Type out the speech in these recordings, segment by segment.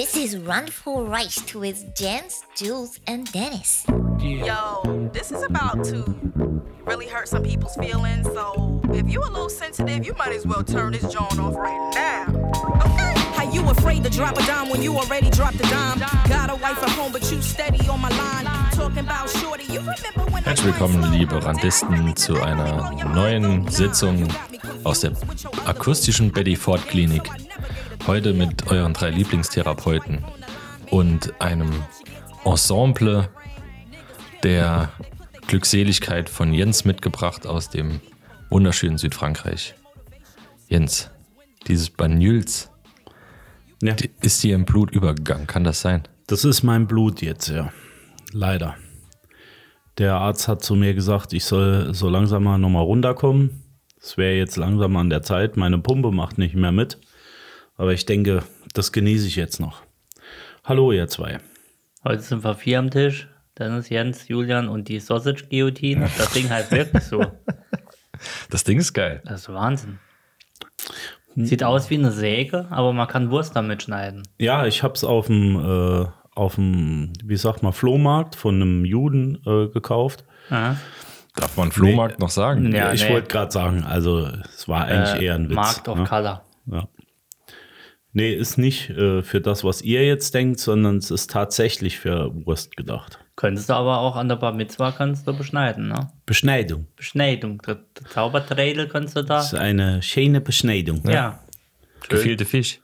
This is Run for Rice to with Jens, Jules, and Dennis. Yo, this is about to really hurt some people's feelings. So if you a little sensitive, you might as well turn this joint off right now. Okay? How you afraid to drop a dime when you already dropped a dime? Got a wife at home, but you steady on my line. Talking about shorty, you remember when Herzlich willkommen, liebe Randisten, zu einer neuen Sitzung aus der akustischen Betty Ford Klinik. Heute mit euren drei Lieblingstherapeuten und einem Ensemble der Glückseligkeit von Jens mitgebracht aus dem wunderschönen Südfrankreich. Jens, dieses Banyuls, Ja, ist dir im Blut übergegangen, kann das sein? das ist mein Blut jetzt, ja. Leider. Der Arzt hat zu mir gesagt, ich soll so langsam mal nochmal runterkommen. Es wäre jetzt langsam an der Zeit. Meine Pumpe macht nicht mehr mit. Aber ich denke, das genieße ich jetzt noch. Hallo, ihr zwei. Heute sind wir vier am Tisch. Dennis, Jens, Julian und die Sausage Guillotine. Das Ding halt wirklich so. Das Ding ist geil. Das ist Wahnsinn. Sieht aus wie eine Säge, aber man kann Wurst damit schneiden. Ja, ich habe es auf dem, äh, auf dem, wie sagt man, Flohmarkt von einem Juden äh, gekauft. Aha. Darf man Flohmarkt noch sagen? Ja, ich nee. wollte gerade sagen, also es war eigentlich Äh, eher ein Witz. Markt of ne? Color. Ja. Nee, ist nicht äh, für das, was ihr jetzt denkt, sondern es ist tatsächlich für Wurst gedacht. Könntest du aber auch an der Bar Mitzwa kannst du beschneiden, ne? Beschneidung. Beschneidung. Der, der Zauberträdel kannst du da. Das ist eine schöne Beschneidung. Ja. Gefehlte Fisch.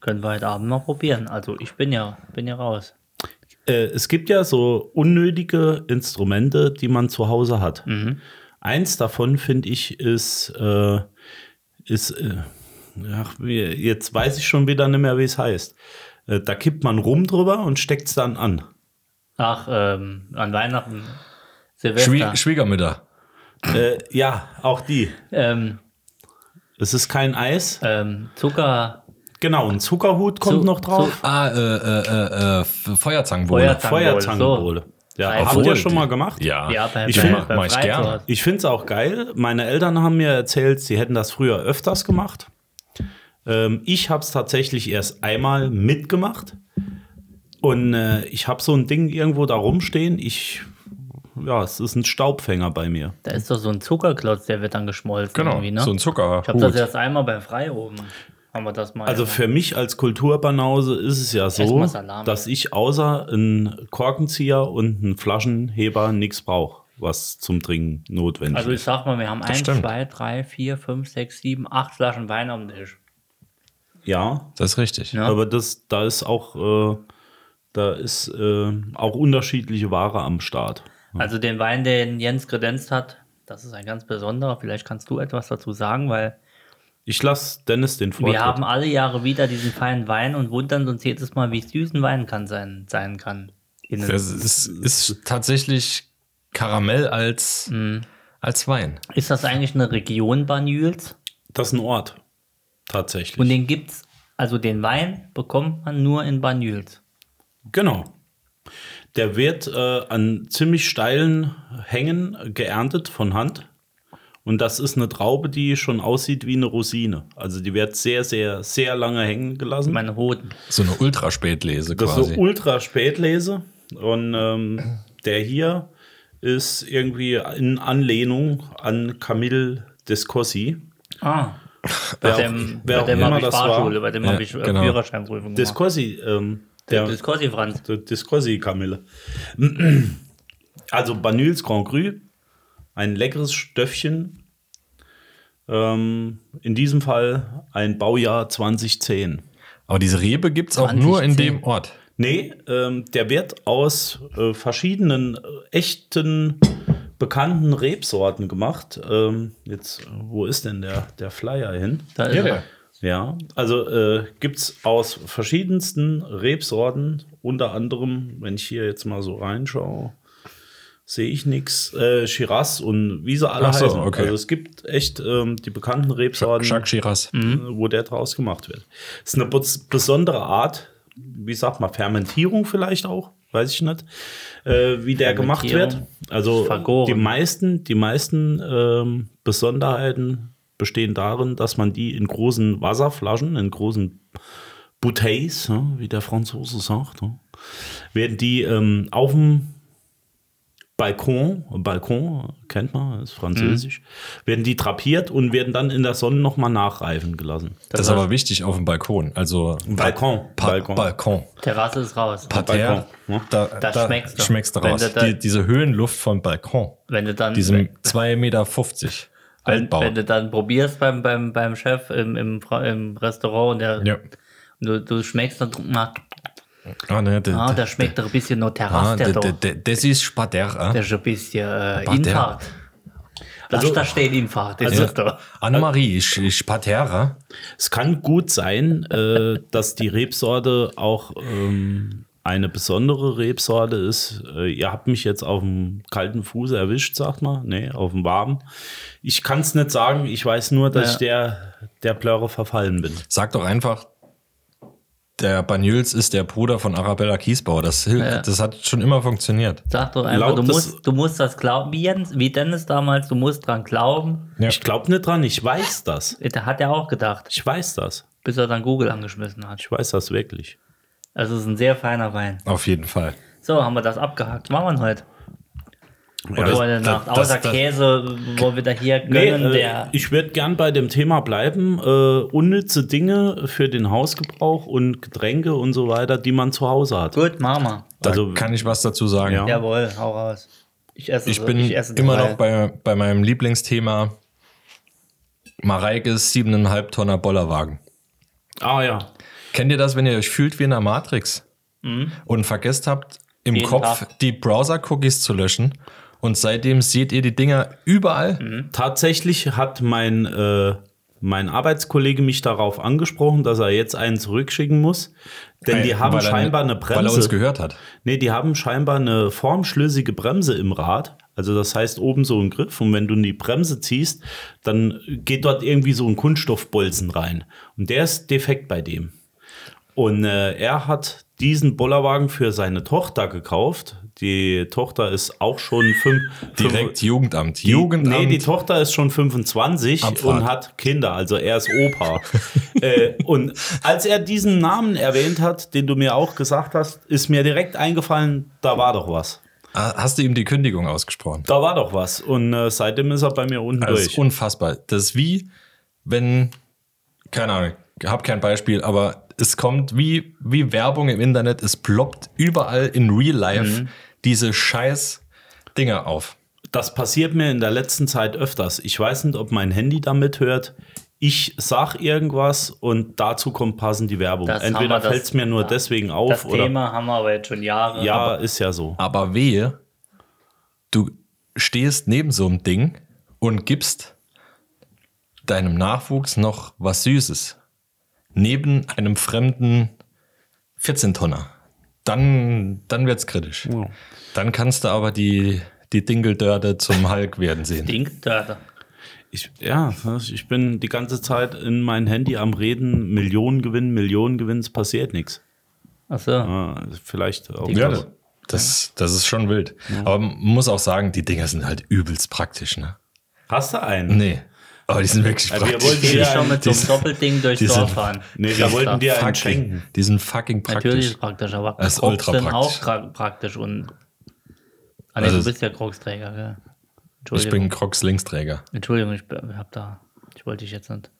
Können wir heute Abend mal probieren. Also ich bin ja, bin ja raus. Äh, es gibt ja so unnötige Instrumente, die man zu Hause hat. Mhm. Eins davon, finde ich, ist, äh, ist wie- jetzt weiß ich schon wieder nicht mehr, wie es heißt. Äh, da kippt man rum drüber und steckt es dann an. Ach, ähm, an Weihnachten, Schwie Silvester. Schwiegermütter. Äh, ja, auch die. ähm, Es ist kein Eis. ähm, Zucker, Genau, ein Zuckerhut kommt Zu- noch drauf. Ah, äh, äh, äh, äh, Feuerzangenbowle. Feuerzangenbowle. Ja, Drei habt ihr schon mal gemacht? Ja, ja, bei. Ich finde es auch geil. Meine Eltern haben mir erzählt, sie hätten das früher öfters gemacht. Ähm, ich habe es tatsächlich erst einmal mitgemacht. Und äh, ich habe so ein Ding irgendwo da rumstehen. Ich, ja, es ist ein Staubfänger bei mir. Da ist doch so ein Zuckerklotz, der wird dann geschmolzen Genau, irgendwie, ne? so ein ich habe das erst einmal bei Frei oben. Haben wir das mal. Also für mich als Kulturbanause ist es ja so, dass ich außer einen Korkenzieher und einen Flaschenheber nichts brauche, was zum Trinken notwendig also ich ist. sag mal, wir haben 1, stimmt. 2, 3, 4, 5, 6, 7, 8 Flaschen Wein am Tisch. Ja, Das ist richtig. Ja. Aber das, da ist auch, äh, da ist äh, auch unterschiedliche Ware am Start. Also den Wein, den Jens kredenzt hat, das ist ein ganz besonderer. Vielleicht kannst du etwas dazu sagen, weil Ich lasse Dennis den Vortritt. wir haben alle Jahre wieder diesen feinen Wein und wundern uns jedes Mal, wie süß ein Wein kann sein, sein kann. Innen. Das ist, ist tatsächlich Karamell als, Mhm. als Wein. Ist das eigentlich eine Region Banyuls? das ist ein Ort. Tatsächlich. Und den gibt's, also den Wein bekommt man nur in Banyuls. genau. Der wird äh, an ziemlich steilen Hängen geerntet von Hand. Und das ist eine Traube, die schon aussieht wie eine Rosine. Also die wird sehr, sehr, sehr lange hängen gelassen. Meine Hoden. So eine Ultraspätlese Das ist quasi. so ultra Spätlese. Und ähm, der hier ist irgendwie in Anlehnung an Camille Descossi. Ah. Bei dem, bei dem habe ich. Fahrschule, bei dem Ja, habe ich äh, genau. Führerscheinprüfung gemacht. Descossi, ähm, der, quasi Franz. der Descossi Camille. Also Banyuls Grand Cru, ein leckeres Stöffchen. Ähm, in diesem Fall ein Baujahr 2010. Aber diese Rebe gibt es auch nur in 2010. dem Ort. Nee, ähm, der wird aus äh, verschiedenen äh, echten bekannten Rebsorten gemacht. Ähm, jetzt, wo ist denn der, der Flyer hin? Da ist er. Ja, also äh, gibt es aus verschiedensten Rebsorten, unter anderem, wenn ich hier jetzt mal so reinschaue, sehe ich nichts. Äh, Shiraz und wie sie alle so, heißen. okay. Also es gibt echt ähm, die bekannten Rebsorten Jacques Shiraz. äh, wo der draus gemacht wird. Das ist eine bes- besondere Art, wie sagt man, Fermentierung vielleicht auch, weiß ich nicht, äh, wie der gemacht wird. Also Vergoren. die meisten, die meisten ähm, Besonderheiten bestehen darin, dass man die in großen Wasserflaschen, in großen Bouteilles, wie der Franzose sagt, werden die ähm, auf dem Balkon, Balkon kennt man, ist französisch, werden die drapiert und werden dann in der Sonne nochmal nachreifen gelassen. Das, ist aber wichtig auf dem Balkon. Also Balkon, Pa Balkon. Balkon. Terrasse ist raus. Parterre. Balkon, ne? Da, Das da schmeckst du. schmeckst du raus. du da- die, diese Höhenluft vom Balkon. Wenn du dann, Diesem wenn, 2,50 Meter wenn, Altbau. wenn du dann probierst beim, beim, beim Chef im, im, im Restaurant und der, ja. du, du schmeckst dann, na, Ah, ne, de, ah, der schmeckt doch ein bisschen noch ah, Terrasse, de, der de, doch. de, das ist ist ein bisschen äh, Aber der- Infahrt. Lass Also- da stehen, Infahrt. Das Also- ist doch. Annemarie, ist, ist Spadère. Es kann gut sein, äh, dass die Rebsorte auch ähm, eine besondere Rebsorte ist. Äh, ihr habt mich jetzt auf dem kalten Fuß erwischt, sagt man. Nee, auf dem warmen. Ich kann es nicht sagen. Ich weiß nur, dass Ja. ich der, der Plörre verfallen bin. Sag doch einfach, der Banyuls ist der Bruder von Arabella Kiesbauer. Das, Ja. das hat schon immer funktioniert. Sag doch einfach, Laut du musst, du musst das glauben, wie, Jens, wie Dennis damals, du musst dran glauben. Ja. Ich glaube nicht dran. Ich weiß das. Der hat ja auch gedacht, Ich weiß das. bis er dann Google angeschmissen hat. Ich weiß das wirklich. Also es ist ein sehr feiner Wein. Auf jeden Fall. So, haben wir das abgehakt. Was machen wir heute? Ja, Vor der das- Nacht. das- Außer das- Käse, wo wir da hier Nee, gönnen, äh, der. ich würde gern bei dem Thema bleiben. Äh, unnütze Dinge für den Hausgebrauch und Getränke und so weiter, die man zu Hause hat. Gut, wir. Da Also- kann ich was dazu sagen. Ja. Jawohl, hau raus. Ich esse Ich so- bin esse immer drei. noch bei, bei meinem Lieblingsthema Mareikes 7,5 Tonner Bollerwagen. Ah ja. Kennt ihr das, wenn ihr euch fühlt wie in der Matrix und vergesst habt, im Mhm. Jeden Kopf Tag. die Browser-Cookies zu löschen und seitdem seht ihr die Dinger überall? Mhm. Tatsächlich hat mein, äh, mein Arbeitskollege mich darauf angesprochen, dass er jetzt einen zurückschicken muss. Denn die haben Weil er- scheinbar eine Weil er uns Bremse. gehört hat. Nee, die haben scheinbar eine formschlüssige Bremse im Rad. Also das heißt oben so ein Griff und wenn du in die Bremse ziehst, dann geht dort irgendwie so ein Kunststoffbolzen rein. Und der ist defekt bei dem. Und äh, er hat diesen Bollerwagen für seine Tochter gekauft. Die Tochter ist auch schon fünf, Direkt fünf, Jugendamt. die, Jugendamt. Nee, die Tochter ist schon 25 Abfahrt. und hat Kinder, also er ist Opa. äh, und als er diesen Namen erwähnt hat, den du mir auch gesagt hast, ist mir direkt eingefallen, da war doch was. Ah, Hast du ihm die Kündigung ausgesprochen? Da war doch was. Und äh, seitdem ist er bei mir unten Das ist durch. unfassbar. Das ist wie, wenn, keine Ahnung, ich habe kein Beispiel, aber es kommt wie, wie Werbung im Internet, es ploppt überall in Real Life diese scheiß Dinger auf. Das passiert mir in der letzten Zeit öfters. Ich weiß nicht, ob mein Handy damit hört. Ich sag irgendwas und dazu kommt passend die Werbung. Das Entweder fällt es mir nur ja. deswegen auf Das oder. Thema haben wir aber jetzt schon Jahre. ja, ist ja so. Aber wehe, du stehst neben so einem Ding und gibst deinem Nachwuchs noch was Süßes. Neben einem fremden 14-Tonner. Dann, dann wird's kritisch. Dann kannst du aber die, die Dingeldörte zum Hulk werden sehen. Dinkdörte. Ich, ja, ich bin die ganze Zeit in mein Handy am Reden, Millionen gewinnen, Millionen gewinnen, es passiert nichts. Achso. Ah, vielleicht auch. Ja, das. das, das ist schon wild. Aber man muss auch sagen, die Dinger sind halt übelst praktisch, ne? Hast du einen? Nee. Aber die sind wirklich wir praktisch. wollten Ich will Ja, schon mit so einem Doppelding durchs Dorf fahren. Nee, wir wollten dir einen fucking, schenken. die sind fucking praktisch. Natürlich ist praktisch, aber Das ist ultra sind auch praktisch. pra- praktisch und. Ah, nee, Also- du bist ja Crocs-Träger, gell? Ich bin Crocs Linksträger. Entschuldigung, ich hab da. Ich wollte dich jetzt nicht.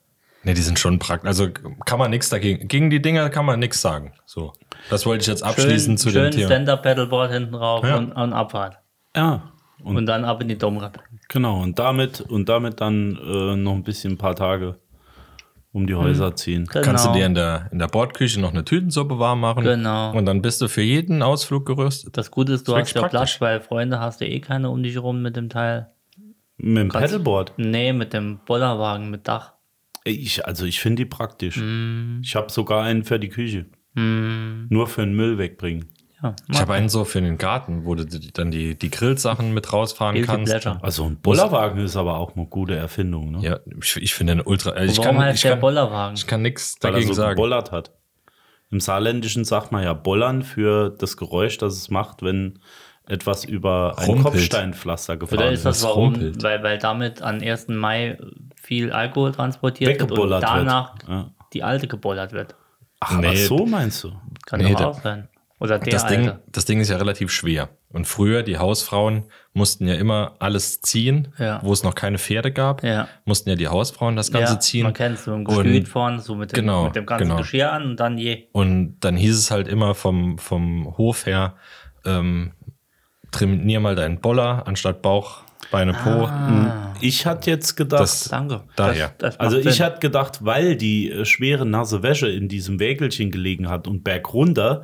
Nee, die sind schon praktisch. Also kann man nichts dagegen. Gegen die Dinger kann man nichts sagen. So. Das wollte ich jetzt abschließen zu schön dem Thema. Stand-Up-Pedalboard hinten drauf Ja. und, und Abfahrt. Ja. Und, Und dann ab in die Domrad. genau, und damit, und damit dann äh, noch ein bisschen ein paar Tage um die Häuser ziehen. Genau. Kannst du dir in der, in der Bordküche noch eine Tütensuppe warm machen. Genau. Und dann bist du für jeden Ausflug gerüstet. Das Gute ist, du Das hast ja Platz, weil Freunde hast du eh keine um dich rum mit dem Teil. Mit dem Pedalboard. Nee, mit dem Bollerwagen mit Dach. Ich, also ich finde die praktisch. Mm. Ich habe sogar einen für die Küche. Nur für den Müll wegbringen. Ja, Ich habe einen so für den Garten, wo du dann die, die Grillsachen mit rausfahren Guilty kannst. Pleasure. Also ein Bollerwagen ist aber auch eine gute Erfindung, ne? Ja, ich, ich finde den ultra. Also ich Warum kann, ich der kann, Bollerwagen? Ich kann nichts er dagegen so sagen. gebollert hat. Im Saarländischen sagt man ja Bollern für das Geräusch, das es macht, wenn etwas über ein Rumpelt. Kopfsteinpflaster gefahren Oder ist das das warum? rumpelt. Weil, weil damit an 1. Mai viel Alkohol transportiert wird und Weggebollert wird. danach Ja. die alte gebollert wird. Ach, Nee. ach so meinst du? Kann Nee, doch auch sein. Oder der das. Ding, das Ding ist ja relativ schwer. Und früher, die Hausfrauen mussten ja immer alles ziehen, Ja. wo es noch keine Pferde gab, Ja. mussten ja die Hausfrauen das Ganze ja, ziehen. Man kennt es so im Und- Gestüt vorne, so mit dem, Genau, mit dem ganzen genau. Geschirr an und dann je. Und dann hieß es halt immer vom, vom Hof her, ähm, trainier mal deinen Boller anstatt Bauch, Beine, Po. Ah. Ich hatte jetzt gedacht, Das- Danke. Daher. Das, das also ich hatte gedacht, weil die äh, schwere nasse Wäsche in diesem Wägelchen gelegen hat und bergunter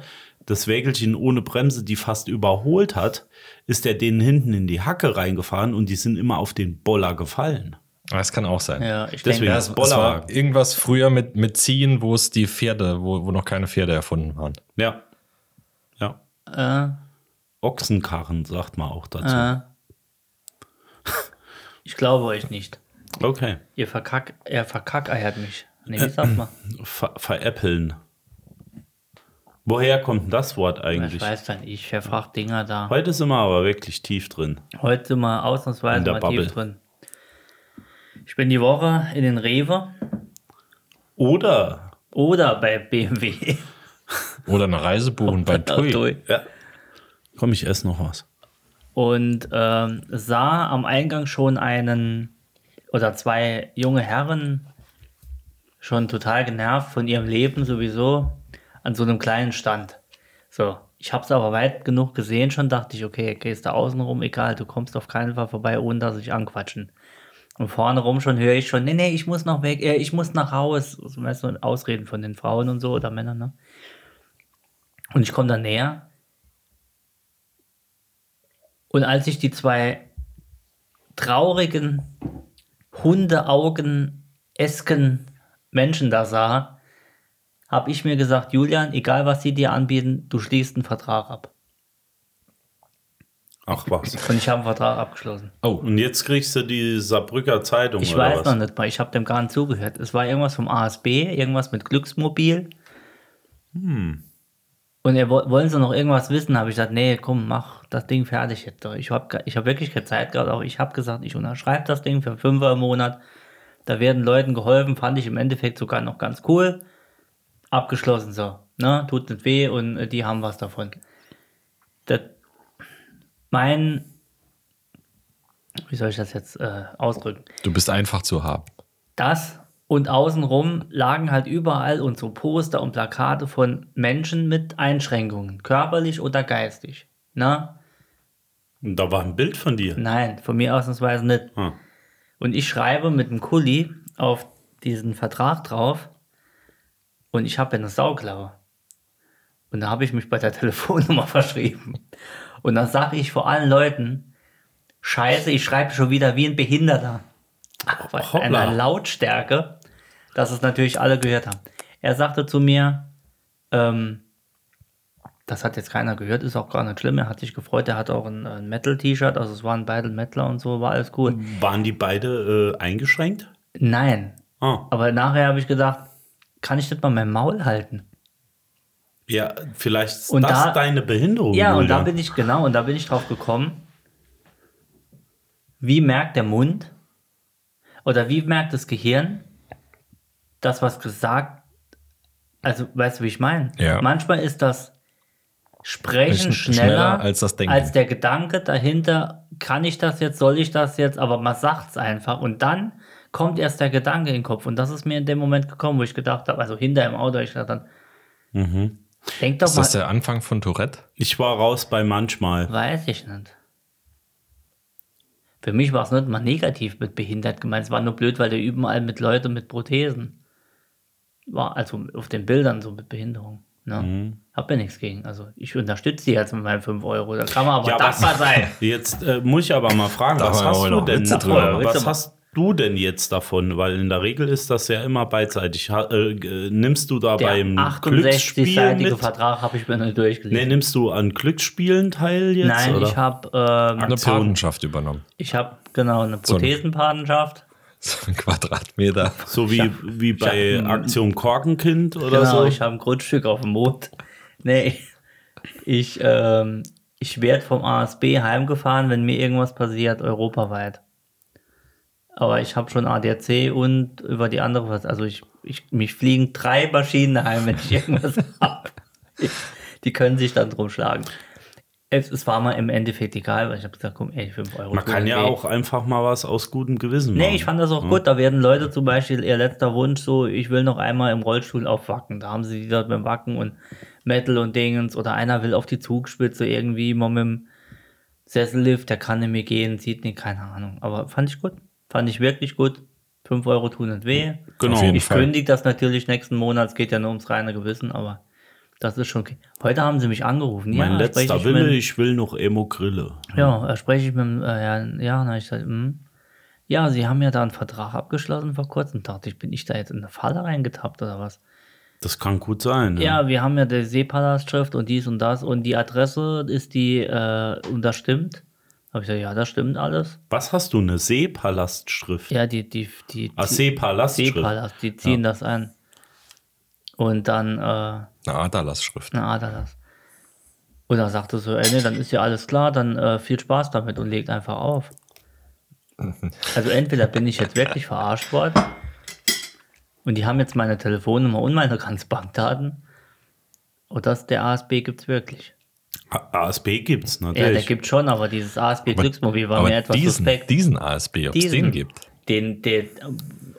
das Wägelchen ohne Bremse die fast überholt hat, ist er denen hinten in die Hacke reingefahren und die sind immer auf den Boller gefallen. Das kann auch sein. Ja, ich Deswegen denke, ist Es, es war irgendwas früher mit, mit Ziehen, wo es die Pferde, wo, wo noch keine Pferde erfunden waren. Ja. Ja. äh, Ochsenkarren sagt man auch dazu. äh, ich glaube euch nicht. Okay. Ihr verkack, er verkackeiert mich. Nee, wie sagt man? Ver veräppeln. Woher kommt denn das Wort Ich eigentlich? weiß dann, ich verfrach Dinger da. Heute sind wir aber wirklich tief drin. Heute mal ausnahmsweise In der mal Bubble. tief drin. Ich bin die Woche in den Rewe Oder oder bei BMW. Oder eine Reise buchen bei Tui. Tui. Ja. Komm, ich esse noch was. und ähm, sah am Eingang schon einen oder zwei junge Herren schon total genervt von ihrem Leben sowieso an so einem kleinen Stand. So, ich habe es aber weit genug gesehen schon, dachte ich, okay, gehst da außen rum, egal, du kommst auf keinen Fall vorbei, ohne dass sich anquatschen. Und vorne rum schon höre ich schon, nee, nee, ich muss noch weg, äh, ich muss nach Haus. So, weißt Ausreden von den Frauen und so oder Männern, ne? Und ich komme da näher und als ich die zwei traurigen, Hundeaugen-esken Menschen da sah, habe ich mir gesagt, Julian, egal was sie dir anbieten, du schließt einen Vertrag ab. Ach was. Und ich habe einen Vertrag abgeschlossen. Und jetzt kriegst du die Saarbrücker Zeitung Ich weiß was? noch nicht mal, ich habe dem gar nicht zugehört. Es war irgendwas vom ASB, irgendwas mit Glücksmobil. Hm. Und er, wo- wollen sie noch irgendwas wissen? Habe ich gesagt, nee, komm, mach das Ding fertig jetzt. Ich habe ich hab wirklich keine Zeit gehabt, aber ich habe gesagt, ich unterschreibe das Ding für 5 im Monat. Da werden Leuten geholfen, fand ich im Endeffekt sogar noch ganz cool. Abgeschlossen so. Ne? Tut nicht weh und äh, die haben was davon. Das, mein, wie soll ich das jetzt äh, ausdrücken? Du bist einfach zu haben. Das und außenrum lagen halt überall und so Poster und Plakate von Menschen mit Einschränkungen, körperlich oder geistig. Na? Und da war ein Bild von dir. Nein, von mir ausnahmsweise nicht. Hm. Und ich schreibe mit dem Kuli auf diesen Vertrag drauf und ich habe ja eine Sauklaue. Und da habe ich mich bei der Telefonnummer verschrieben. Und dann sage ich vor allen Leuten, scheiße, ich schreibe schon wieder wie ein Behinderter. Ach, einer Lautstärke, dass es natürlich alle gehört haben. Er sagte zu mir, ähm, das hat jetzt keiner gehört, ist auch gar nicht schlimm. Er hat sich gefreut, er hatte auch ein, ein Metal-T-Shirt, also es waren beide Metaler und so, war alles cool. Waren die beide äh, eingeschränkt? Nein, Ah. aber nachher habe ich gedacht, kann ich nicht mal mein Maul halten? Ja, vielleicht ist Und das da- deine Behinderung. Ja, und da bin ich, genau, und da bin ich drauf gekommen, wie merkt der Mund oder wie merkt das Gehirn, das, was gesagt, also weißt du, wie ich meine? Ja. Manchmal ist das Sprechen schneller, schneller als das Denken. als der Gedanke dahinter, kann ich das jetzt, soll ich das jetzt, aber man sagt es einfach und dann kommt erst der Gedanke in den Kopf und das ist mir in dem Moment gekommen, wo ich gedacht habe, also hinter im Auto, ich dachte dann, denk doch Ist mal, das der Anfang von Tourette? Ich war raus bei manchmal. Weiß ich nicht. Für mich war es nicht mal negativ mit behindert gemeint. Es war nur blöd, weil der überall mit Leuten mit Prothesen war. Also auf den Bildern so mit Behinderung. Ne? Hab ja nichts gegen. Also ich unterstütze die jetzt mit meinen 5 Euro. Da kann man aber Ja, dankbar sein. Jetzt äh, muss ich aber mal fragen, was hast du denn Witze drüber? Was hast du denn jetzt davon? Weil in der Regel ist das ja immer beidseitig. Ha, äh, g- nimmst du da Der beim Glücksspiel 68-seitige mit? Vertrag habe ich mir nicht Nee, durchgelesen. nimmst du an Glücksspielen teil jetzt? Nein, oder? ich habe ähm, Eine. Patenschaft übernommen. ich hab, genau eine Prothesenpatenschaft. So ein Quadratmeter. So wie, wie bei hab- Aktion Korkenkind oder Genau, so? ich habe ein Grundstück auf dem Mond. Nee, ich, ähm, ich werde vom ASB heimgefahren, wenn mir irgendwas passiert, europaweit. Aber ich habe schon ADAC und über die andere, was- also ich ich, mich fliegen drei Maschinen heim, wenn ich irgendwas habe. Die können sich dann drum schlagen. Es, es war mir im Endeffekt egal, weil ich habe gesagt, komm, ey, 5 Euro. Man kann ja auch einfach mal was aus gutem Gewissen machen. Nee, ich fand das auch gut. Da werden Leute zum Beispiel, ihr letzter Wunsch so, ich will noch einmal im Rollstuhl aufwacken. Da haben sie wieder mit dem Wacken und Metal und Dingens. Oder einer will auf die Zugspitze irgendwie mal mit dem Sessellift, der kann nicht mehr gehen, sieht nicht, keine Ahnung. Aber fand ich gut. Fand ich wirklich gut. 5 Euro tun nicht weh. Genau. Ich Fall. kündige das natürlich nächsten Monat. Es geht ja nur ums reine Gewissen, aber das ist schon okay. Heute haben sie mich angerufen. Mein ja, letzter ich Wille, mit- ich will noch Emo-Grille. ja, da spreche ich mit dem, äh, Herrn, ja, na, ich sag, hm. ja, Sie haben ja da einen Vertrag abgeschlossen vor kurzem. Dachte ich, bin ich da jetzt in eine Falle reingetappt oder was? Das kann gut sein. Ja, wir haben ja die Seepalastschrift und dies und das und die Adresse ist die, äh, und das stimmt. Habe ich gesagt, ja, das stimmt alles. Was hast du, eine Seepalastschrift? Ja, die, die, die, Ah, die Seepalastschrift. Seepalast, die ziehen das an. Und dann, äh, Eine Aderlassschrift. Na, Adalas. Und dann sagte so, ey, nee, dann ist ja alles klar, dann äh, viel Spaß damit und legt einfach auf. Also entweder bin ich jetzt wirklich verarscht worden und die haben jetzt meine Telefonnummer und meine ganzen Bankdaten oder das, der ASB gibt's wirklich. ASB gibt's Ja, der natürlich. gibt schon, aber dieses ASB Glücksmobil war aber mir etwas diesen, suspekt. diesen ASB, ob es Diesen- den gibt. Den, den,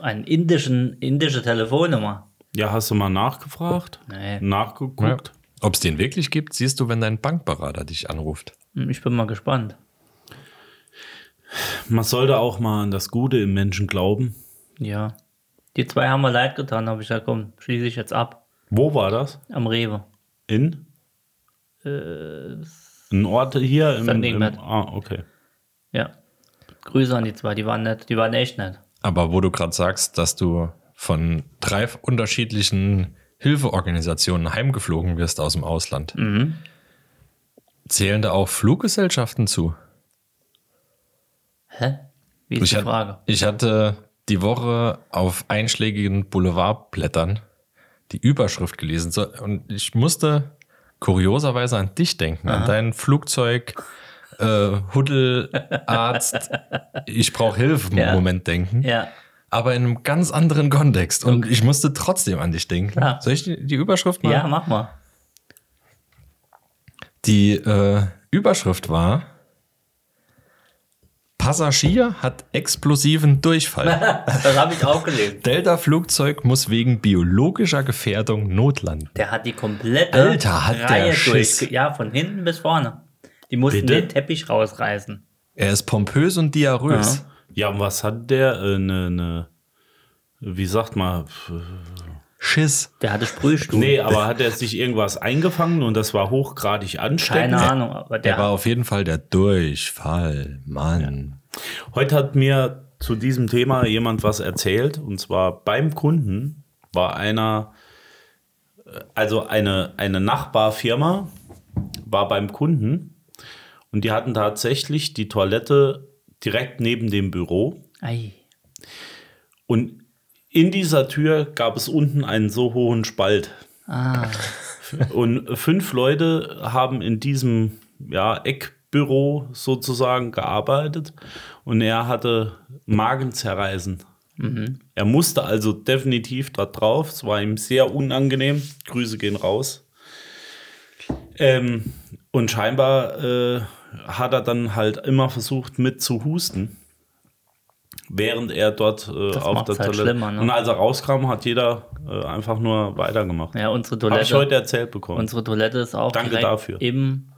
einen indischen, indische Telefonnummer. ja, hast du mal nachgefragt? Nee. Nachgeguckt? Ob es den wirklich gibt, siehst du, wenn dein Bankberater dich anruft. Hm, Ich bin mal gespannt. Man sollte auch mal an das Gute im Menschen glauben. Ja. Die zwei haben mir leid getan, habe ich gesagt, komm, schließe ich jetzt ab. Wo war das? Am Rewe. In? Äh, Ein Ort hier im, im. Ah, okay. Ja. Grüße an die zwei, die waren nett, die waren echt nett. Aber wo du gerade sagst, dass du von drei unterschiedlichen Hilfeorganisationen heimgeflogen wirst aus dem Ausland, Mhm. zählen da auch Fluggesellschaften zu? Hä? Wie ist Ich, die hat- Frage? ich hatte die Woche auf einschlägigen Boulevardblättern die Überschrift gelesen so, und ich musste kurioserweise an dich denken, an dein Flugzeug, äh, Huddelarzt, ich brauche Hilfe Ja. Moment denken. Ja. aber in einem ganz anderen Kontext. Und ich musste trotzdem an dich denken. Klar. Soll ich die, die Überschrift mal? Ja, mach mal. Die äh, Überschrift war: Passagier hat explosiven Durchfall. Das habe ich auch gelesen. Delta-Flugzeug muss wegen biologischer Gefährdung notlanden. Der hat die komplette Alter, hat der Reihe Schiss. durch. Ja, von hinten bis vorne. Die mussten Bitte? den Teppich rausreißen. Er ist pompös und diarrhös. Ja, und was hat der? Äh, ne, ne, wie sagt man? Schiss. Der hatte Sprühstuhl. Nee, aber hat er sich irgendwas eingefangen und das war hochgradig ansteckend? Keine Ahnung, aber der, Der war auf jeden Fall der Durchfall. Mann. Heute hat mir zu diesem Thema jemand was erzählt und zwar beim Kunden war einer, also eine, eine Nachbarfirma war beim Kunden und die hatten tatsächlich die Toilette direkt neben dem Büro Ei. und in dieser Tür gab es unten einen so hohen Spalt. Ah, Und fünf Leute haben in diesem ja, Eckbüro sozusagen gearbeitet und er hatte Magenzerreißen. Er musste also definitiv da drauf. Es war ihm sehr unangenehm. Grüße gehen raus. Ähm, und scheinbar äh, hat er dann halt immer versucht mit zu husten, während er dort äh, Das auf der halt Toilette. schlimmer, ne? Und als er rauskam, hat jeder äh, einfach nur weitergemacht. ja, unsere Habe ich heute Toilette, erzählt bekommen. unsere Toilette ist auch Danke direkt dafür. Im,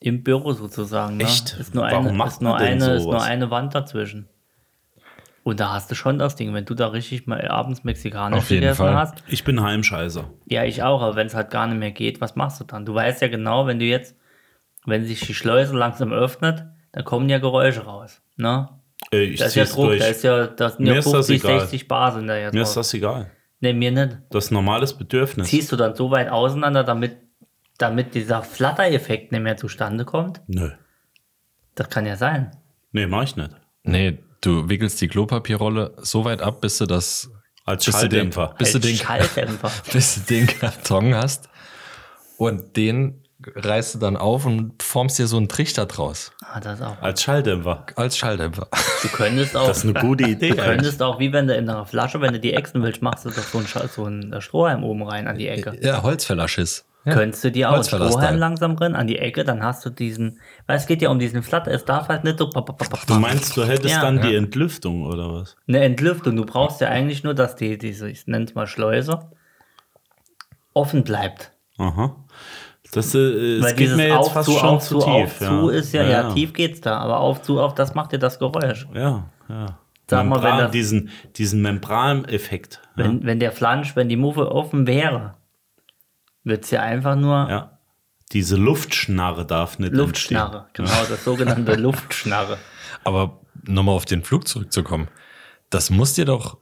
im Büro sozusagen. Ne? Echt? Ist nur, Warum eine, macht ist, nur man denn eine, ist nur sowas? eine Wand dazwischen. Und da hast du schon das Ding, wenn du da richtig mal abends mexikanisch Auf jeden gegessen Fall. hast. Ich bin Heimscheißer. Ja, ich auch, aber wenn es halt gar nicht mehr geht, was machst du dann? Du weißt ja genau, wenn du jetzt, wenn sich die Schleuse langsam öffnet, dann kommen ja Geräusche raus. Ne? Äh, ich Da ist ja Druck, durch. da ist ja, das sind Mir ja ist das 50, egal. 60 Bar sind da jetzt. Mir ist das egal. Nee, mir nicht. Das ist ein normales Bedürfnis. Ziehst du dann so weit auseinander, damit, damit dieser Flatter-Effekt nicht mehr zustande kommt? Nö. Das kann ja sein. Nee, mach ich nicht. Nee, du wickelst die Klopapierrolle so weit ab, bis du das. Als bis du den, Schalldämpfer. bis du Als den, Schalldämpfer. bis du den Karton hast und den reißt du dann auf und formst dir so einen Trichter draus. Ah, das auch. Als Schalldämpfer. Als Schalldämpfer. Du könntest auch, Das ist eine gute Idee. du könntest auch, wie wenn du in einer Flasche, wenn du die Ächsen willst, machst du doch so einen, so einen Strohhalm oben rein an die Ecke. Ja, Holzfällerschiss. Ja. Könntest du dir auch einen. Strohhalm langsam rein an die Ecke, dann hast du diesen, weil es geht ja um diesen Flatter, es darf halt nicht so Du meinst, du hättest Ja. dann die Entlüftung oder was? eine Entlüftung. Du brauchst ja eigentlich nur, dass die, diese, ich nenne es mal Schleuse, offen bleibt. Aha. Das, äh, es Weil geht dieses mir jetzt auf, fast zu, schon auf, zu tief. auf, zu ist ja, ja, ja, tief geht's da, aber auf, zu, auf, das macht dir das Geräusch. Ja, ja. Sag mal, wenn Membran, das- diesen, diesen Membraneffekt. Ja. Wenn, wenn der Flansch, wenn die Muffe offen wäre, wird's ja einfach nur ja. Diese Luftschnarre darf nicht Luftschnarre. Genau, das sogenannte Luftschnarre. Aber nochmal auf den Flug zurückzukommen. Das muss dir doch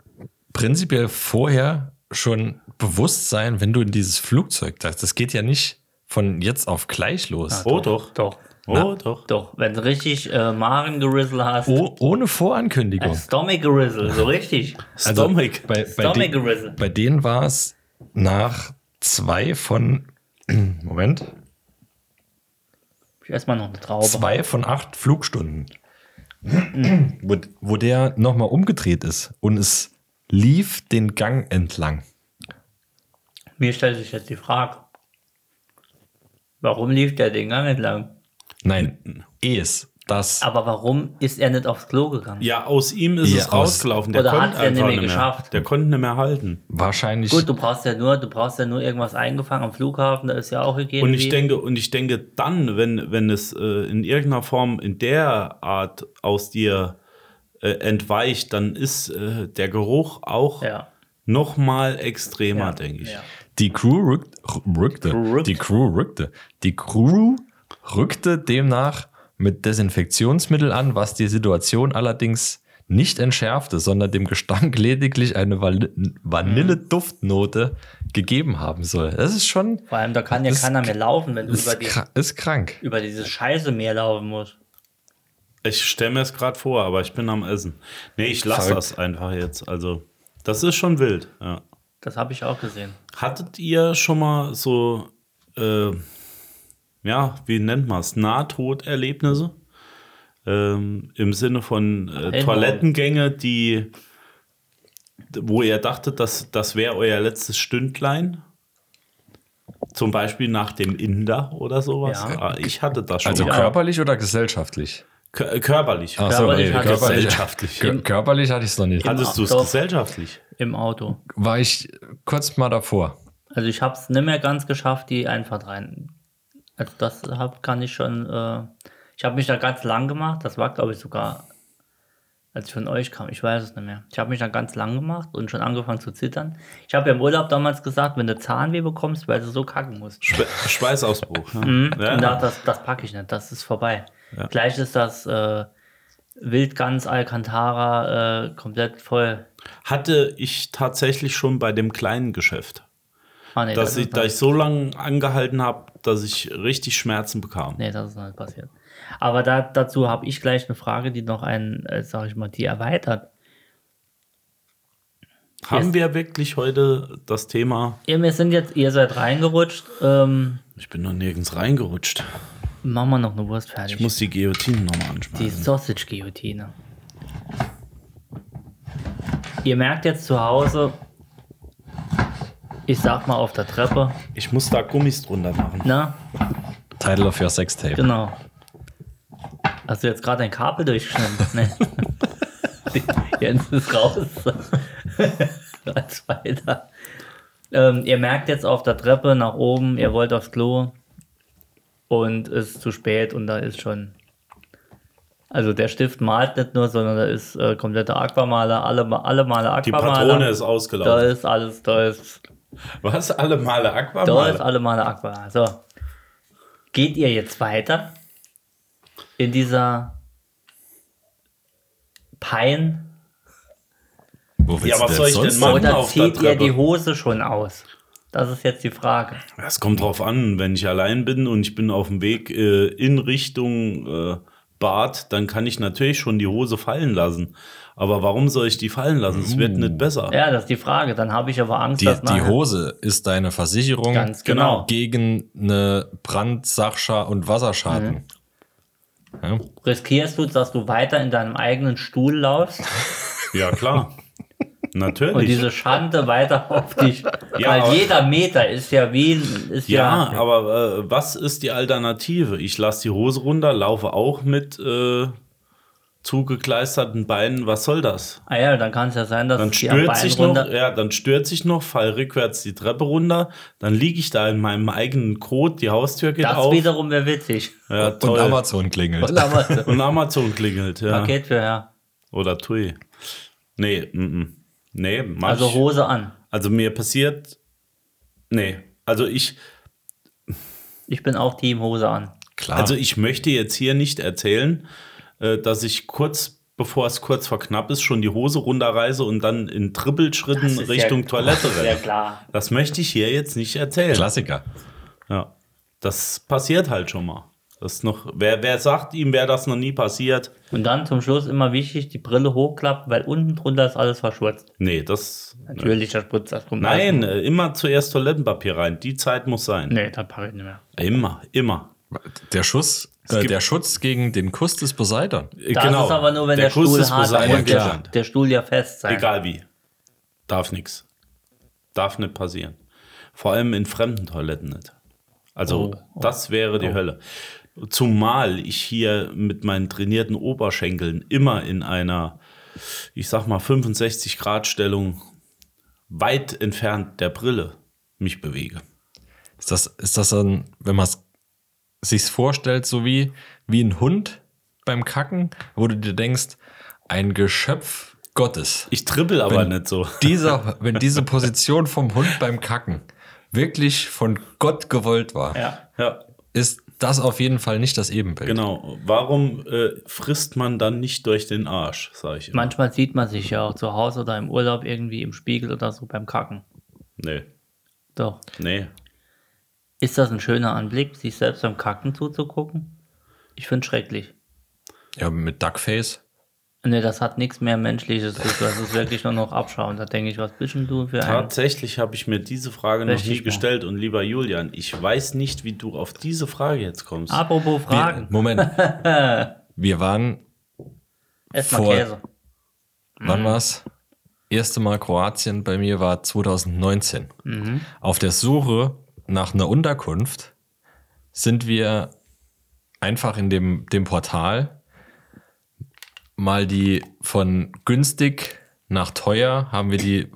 prinzipiell vorher schon bewusst sein, wenn du in dieses Flugzeug das, das geht ja nicht von jetzt auf gleich los. entstehen. Oh doch. Doch. Oh doch. Doch, wenn du richtig äh, Magen-Gerissel hast. Oh, ohne Vorankündigung. Stomach-Gerissel, so richtig. Also Stomach. bei, bei, Stomach den, Gerissel. bei denen war es nach zwei von, Moment, Ich esse mal noch eine Traube. zwei von acht Flugstunden, wo, wo der nochmal umgedreht ist und es lief den Gang entlang. Mir stellt sich jetzt die Frage, warum lief der den Gang entlang? Nein, es, das. Aber warum ist er nicht aufs Klo gegangen? Ja, aus ihm ist Ja, es aus- rausgelaufen. Der Oder konnte hat's er nicht einfach mehr nicht mehr. geschafft? Der konnte nicht mehr halten. Wahrscheinlich. Gut, du brauchst ja nur, du brauchst ja nur irgendwas eingefangen am Flughafen, da ist ja auch gegeben. Und ich denke, und ich denke dann, wenn, wenn es äh, in irgendeiner Form in der Art aus dir äh, entweicht, dann ist äh, der Geruch auch ja. noch mal extremer, Ja, denke ich. ja. Die Crew rückt, rückte, Rückt. die Crew rückte, die Crew rückte demnach mit Desinfektionsmittel an, was die Situation allerdings nicht entschärfte, sondern dem Gestank lediglich eine Vanille- Vanilleduftnote gegeben haben soll. Das ist schon Vor allem, da kann ja keiner mehr laufen, wenn du über, ist, die, ist krank. über diese Scheiße mehr laufen musst. Ich stelle mir es gerade vor, aber ich bin am Essen. Nee, ich lasse das einfach jetzt. Also, das ist schon wild. Ja. Das habe ich auch gesehen. Hattet ihr schon mal so, äh, ja, wie nennt man es, Nahtoderlebnisse? Ähm, Im Sinne von äh. Toilettengänge, die, wo ihr dachtet, dass das wäre euer letztes Stündlein? Zum Beispiel nach dem Inder oder sowas? Ja. Ah, Ich hatte das schon Also mal. körperlich oder gesellschaftlich? Kö- körperlich. Ach Körperlich nee, hatte ich- körperlich, Gesellschaftlich. Kör- körperlich hatte ich es noch nicht. Hattest du es gesellschaftlich? Im Auto. War ich kurz mal davor. Also ich habe es nicht mehr ganz geschafft, die Einfahrt rein. Also das hab, kann ich schon. Äh, ich habe mich da ganz lang gemacht. Das war, glaube ich, sogar, als ich von euch kam. Ich weiß es nicht mehr. Ich habe mich da ganz lang gemacht und schon angefangen zu zittern. Ich habe ja im Urlaub damals gesagt, wenn du Zahnweh bekommst, weil du so kacken musst. Schwe Schweißausbruch. Ja. Mhm. Ja. Und dachte, das, das packe ich nicht. Das ist vorbei. Gleich ist das äh, Wildgans Alcantara äh, komplett voll. Hatte ich tatsächlich schon bei dem kleinen Geschäft. Ah, nee, dass das ich, da ich so lange angehalten habe, dass ich richtig Schmerzen bekam. Nee, das ist noch nicht passiert. Aber da, dazu habe ich gleich eine Frage, die noch einen, äh, sag ich mal, die erweitert. Haben Yes. wir wirklich heute das Thema? Ihr, wir sind jetzt, ihr seid reingerutscht. Ähm, Ich bin noch nirgends reingerutscht. Machen wir noch eine Wurst fertig. Ich muss die Guillotine nochmal die anschmeißen. Sausage-Guillotine. Ihr merkt jetzt zu Hause, ich sag mal auf der Treppe, Ich muss da Gummis drunter machen. na, Title of your Sextape. genau. Hast du jetzt gerade ein Kabel durchgeschnitten? nee. Jens ist raus. Als weiter. Ähm, ihr merkt jetzt auf der Treppe nach oben, ihr wollt aufs Klo und es ist zu spät und da ist schon. Also der Stift malt nicht nur, sondern da ist äh, kompletter Aquamaler, alle, alle Male Die Aquamaler. Patrone ist Da ausgelaufen. ist alles, da ist, Was? Alle Male da ist Aquamaler? alle Male Aquamaler. So. Geht ihr jetzt weiter in dieser Pein Wo Ja, was soll ich denn machen? oder zieht ihr die Hose schon aus? Das ist jetzt die Frage. Es kommt drauf an, wenn ich allein bin und ich bin auf dem Weg äh, in Richtung äh, Bad, dann kann ich natürlich schon die Hose fallen lassen. Aber warum soll ich die fallen lassen? Es wird nicht besser. Ja, das ist die Frage. Dann habe ich aber Angst, Die, dass die Hose ist deine Versicherung Ganz genau. gegen eine Brand-, Sachscha- und Wasserschaden. Ja? riskierst du, dass du weiter in deinem eigenen Stuhl laufst Ja, klar. und Natürlich. diese Schande weiter auf dich. Ja, Weil aber- jeder Meter ist ja wie ein- ist ja, ja, aber äh, was ist die Alternative? Ich lasse die Hose runter, laufe auch mit äh, zugekleisterten Beinen. Was soll das? Ah ja, dann kann es ja sein, dass Dann stürzt sich noch, runter. ja, dann stürzt sich noch, fall rückwärts die Treppe runter, dann liege ich da in meinem eigenen Kot, die Haustür geht Das auf. wiederum wäre witzig. Ja, Und. Amazon klingelt. Und aber Und Amazon klingelt, ja. Paket für Herr. Oder Tui. Nee, mm, mm. Nee, mach Also. Hose an. Also mir passiert, nee, also ich, Ich bin auch Team Hose an. Klar. also ich möchte jetzt hier nicht erzählen, äh, dass ich kurz, bevor es kurz vor knapp ist, schon die Hose runterreiße und dann in Trippelschritten Richtung ja- Toilette Ja renne. klar. Das möchte ich hier jetzt nicht erzählen. Klassiker. Ja, das passiert halt schon mal. Das ist noch, wer, wer sagt ihm, wer das noch nie passiert? Und dann zum Schluss immer wichtig, die Brille hochklappen, weil unten drunter ist alles verschwurzt. Nee, das. Natürlich, das spritzt das kommt Nein, äh, immer zuerst Toilettenpapier rein. Die Zeit muss sein. Nee, das packe ich nicht mehr. Immer, immer. Der Schuss, äh, der Schutz gegen den Kuss des Poseidon. Das ist aber nur, wenn der, Kuss Stuhl des hart Poseidon ist und der, der Stuhl ja fest sein. Egal wie. Darf nichts. Darf nicht passieren. Vor allem in fremden Toiletten nicht. Also, Oh, oh, das wäre die Hölle. Zumal ich hier mit meinen trainierten Oberschenkeln immer in einer, ich sag mal, 65 Grad Stellung weit entfernt der Brille mich bewege. Ist das, ist das dann, wenn man es sich vorstellt, so wie, wie ein Hund beim Kacken, wo du dir denkst, ein Geschöpf Gottes. Ich trippel aber Wenn nicht so. Dieser, wenn diese Position vom Hund beim Kacken wirklich von Gott gewollt war, Ja. Ja, ist das auf jeden Fall nicht das Ebenbild. genau. Warum äh, frisst man dann nicht durch den Arsch, sage ich immer. Manchmal sieht man sich ja auch zu Hause oder im Urlaub irgendwie im Spiegel oder so beim Kacken. Nee, Doch. nee. Ist das ein schöner Anblick, sich selbst beim Kacken zuzugucken? Ich finde schrecklich. Ja, mit Duckface. Nee, das hat nichts mehr Menschliches. Das ist wirklich nur noch Abschauen. Da denke ich, was bist denn du für ein. Tatsächlich habe ich mir diese Frage noch nie mal. gestellt. Und lieber Julian, ich weiß nicht, wie du auf diese Frage jetzt kommst. Apropos Wir, Fragen. Moment. Wir waren, Erstmal vor- Käse. wann war's? Erste Mal Kroatien bei mir war 2019. Auf der Suche nach einer Unterkunft sind wir einfach in dem, dem Portal mal die von günstig nach teuer haben wir die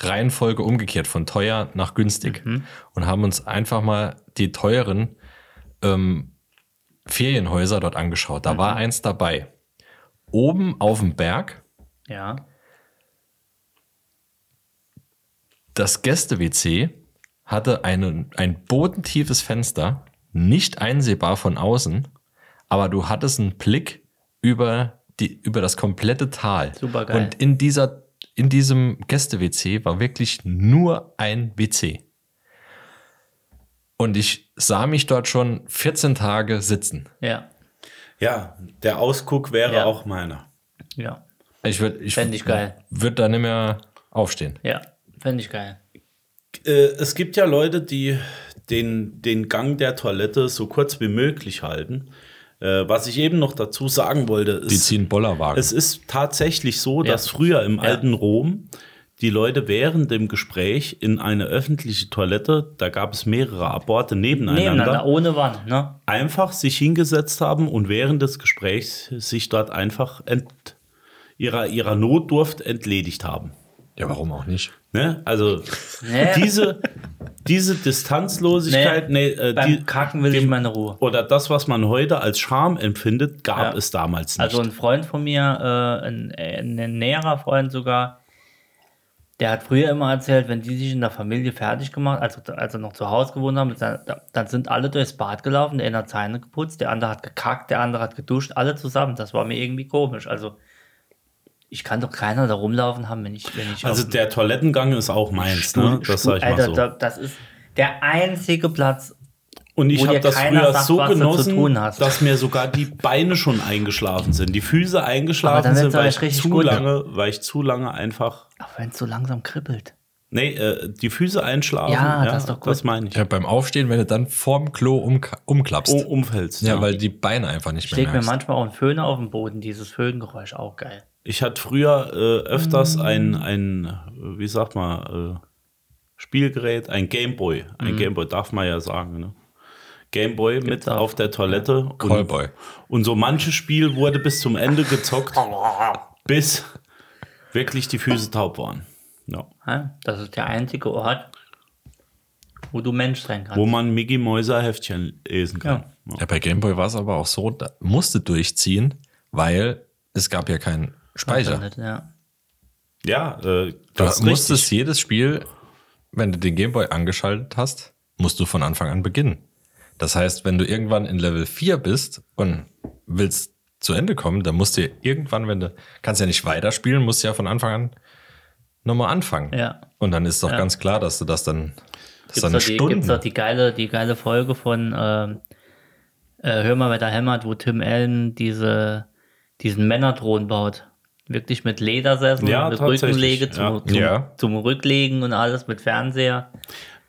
Reihenfolge umgekehrt von teuer nach günstig und haben uns einfach mal die teuren ähm, Ferienhäuser dort angeschaut. Da war eins dabei. Oben auf dem Berg Ja. Das Gäste-WC hatte einen, ein bodentiefes Fenster, nicht einsehbar von außen, aber du hattest einen Blick über, die, über das komplette Tal. Supergeil. Und in, dieser, in diesem Gäste-WC war wirklich nur ein WC. Und ich sah mich dort schon 14 Tage sitzen. Ja. Ja, der Ausguck wäre Ja. auch meiner. Ja. Ich würde ich Fänd ich geil. würd da nicht mehr aufstehen. Ja. Fände ich geil. Äh, es gibt ja Leute, die den, den Gang der Toilette so kurz wie möglich halten. Äh, was ich eben noch dazu sagen wollte, Die ist, ziehen Bollerwagen. es ist tatsächlich so, Ja. dass früher im Ja. alten Rom die Leute während dem Gespräch in eine öffentliche Toilette, da gab es mehrere Aborte nebeneinander, Nebeneinander, ohne Wand, ne? einfach sich hingesetzt haben und während des Gesprächs sich dort einfach ent, ihrer, ihrer Notdurft entledigt haben. ja, warum auch nicht? Ne? Also Nee. diese, diese Distanzlosigkeit, nee, äh, Beim die, Kacken will ich meine Ruhe. oder das, was man heute als Scham empfindet, gab Ja. es damals nicht. Also ein Freund von mir, äh, ein, ein näherer Freund sogar, der hat früher immer erzählt, wenn die sich in der Familie fertig gemacht, also als er noch zu Hause gewohnt haben, dann, dann sind alle durchs Bad gelaufen, der eine hat Zähne geputzt, der andere hat gekackt, der andere hat geduscht, alle zusammen. Das war mir irgendwie komisch. Also ich kann doch keiner da rumlaufen haben, wenn ich, wenn ich also der Toilettengang ist auch meins, ne? Stuhl- Das sag ich mal Alter, so. da, das ist der einzige Platz Und ich habe das früher sagt, so genossen, dass mir sogar die Beine schon eingeschlafen sind. Die Füße eingeschlafen sind, weil ich, richtig zu gut. lange, weil ich zu lange einfach. Aber wenn es so langsam kribbelt. Nee, äh, die Füße einschlafen. Ja, das ist doch gut. Das meine ich. Ja, beim Aufstehen, wenn du dann vorm Klo um, umklappst. Um, umfällst. ja, weil die Beine einfach nicht Ich mehr lege mir merkst. manchmal auch einen Föhn auf den Boden, dieses Föhngeräusch, auch geil. Ich hatte früher äh, öfters Mm. ein, ein, äh, wie sagt man, äh, Spielgerät, ein Gameboy. Ein Gameboy darf man ja sagen, ne? Gameboy mit auch. auf der Toilette. Und, Callboy. und so manches Spiel wurde bis zum Ende gezockt, bis wirklich die Füße taub waren. Ja. Ja, Das ist der einzige Ort, wo du Mensch sein kannst. Wo man Mickey Mäuser Heftchen lesen kann. Ja. Ja, bei Gameboy war es aber auch so, da musste durchziehen, weil es gab ja keinen Speicher. Ja. Ja, äh, Du musstest richtig. jedes Spiel, wenn du den Gameboy angeschaltet hast, musst du von Anfang an beginnen. Das heißt, wenn du irgendwann in Level 4 bist und willst zu Ende kommen, dann musst du irgendwann, wenn du kannst ja nicht weiterspielen, musst ja von Anfang an nochmal anfangen. Ja. Und dann ist doch Ja. ganz klar, dass du das dann, das Gibt's dann doch, eine die, Stunde. gibt's doch die geile, die geile Folge von ähm, äh, Hör mal, wer da hämmert, wo Tim Allen diese, diesen Männerthron baut. Wirklich mit Ledersessel, Ja, mit Rückenlege zum, ja. Zum, Ja. zum Rücklegen und alles mit Fernseher.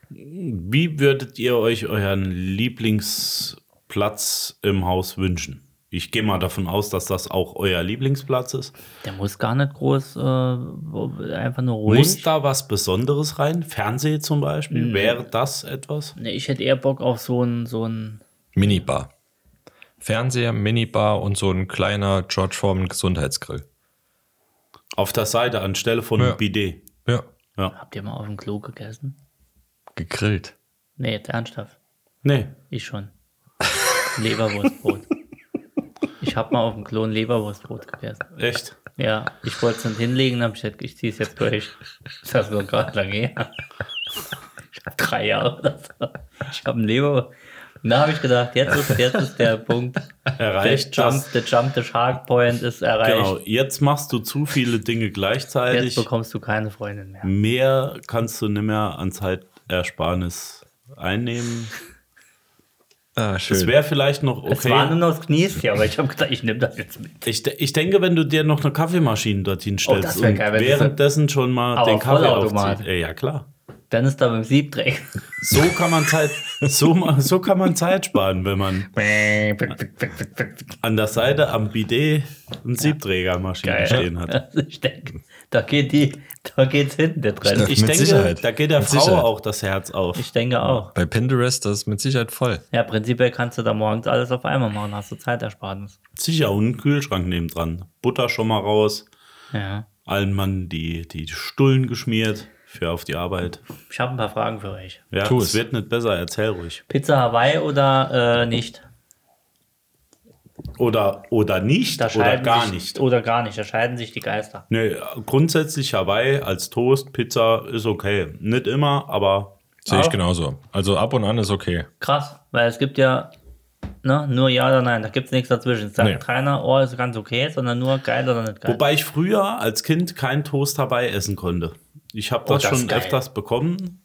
Wie würdet ihr euch euren Lieblingsplatz im Haus wünschen? Ich gehe mal davon aus, dass das auch euer Lieblingsplatz ist. Der muss gar nicht groß, äh, einfach nur ruhig. Muss da was Besonderes rein? Fernseh zum Beispiel? Mhm. Wäre das etwas? Nee, ich hätte eher Bock auf so ein, so ein Minibar. Fernseher, Minibar und so ein kleiner George Foreman Gesundheitsgrill. Auf der Seite anstelle von Ja. Bidet. Ja, Ja. Habt ihr mal auf dem Klo gegessen? gegrillt. Nee, jetzt ernsthaft. Nee. Ich schon. Leberwurstbrot. Ich habe mal auf dem Klo ein Leberwurstbrot gegessen. Echt? Ja, ich wollte es nicht hinlegen, aber ich, gesagt, ich ziehe es jetzt durch. Das ist noch gerade lange her. Ich habe drei Jahre oder so. Ich habe ein Leber. Da habe ich gedacht, jetzt ist, jetzt ist der Punkt. Erreicht der Jump, der Jump, the Shark Point ist erreicht. Genau. Jetzt machst du zu viele Dinge Jetzt gleichzeitig. bekommst du keine Freundin mehr. Mehr kannst du nicht mehr an Zeitersparnis einnehmen. Ah, schön. Es wäre vielleicht noch Es war nur okay. noch das Kniesti, aber ich habe gedacht, ich nehme das jetzt mit. Ich, ich denke, wenn du dir noch eine Kaffeemaschine dorthin stellst Oh, das wär und geil, währenddessen schon mal den Kaffee aufziehst. Ja, klar. Dann ist da beim Siebträger. So kann man Zeit, so, so kann man Zeit sparen, wenn man an der Seite am Bidet eine Siebträgermaschine stehen hat. Also ich denke, da geht die, da geht's hin, der Trend. Mit Ich denke, Sicherheit. da geht der Mit Frau Sicherheit. auch das Herz auf. Ich denke auch. Bei Pinterest, das ist mit Sicherheit voll. Ja, prinzipiell kannst du da morgens alles auf einmal machen, hast du Zeitersparnis. Sicher, und einen Kühlschrank nebendran. Butter schon mal raus. Ja. Allen Mann die, die Stullen geschmiert für auf die Arbeit. Ich habe ein paar Fragen für euch. Ja, Tu es wird nicht besser, erzähl ruhig. Pizza Hawaii oder äh, nicht? Oder, oder nicht, Da oder scheiden gar sich, nicht. Oder gar nicht, da scheiden sich die Geister. Nee, grundsätzlich Hawaii als Toast, Pizza ist okay. Nicht immer, aber Sehe ich genauso. Also ab und an ist okay. Krass, weil es gibt ja ne, nur ja oder nein, da gibt es nichts dazwischen. Es sagt Nee. keiner, oh, ist ganz okay, sondern nur geil oder nicht geil. Wobei ich früher als Kind kein Toast Hawaii essen konnte. Ich habe Oh, das, das ist schon geil. öfters bekommen,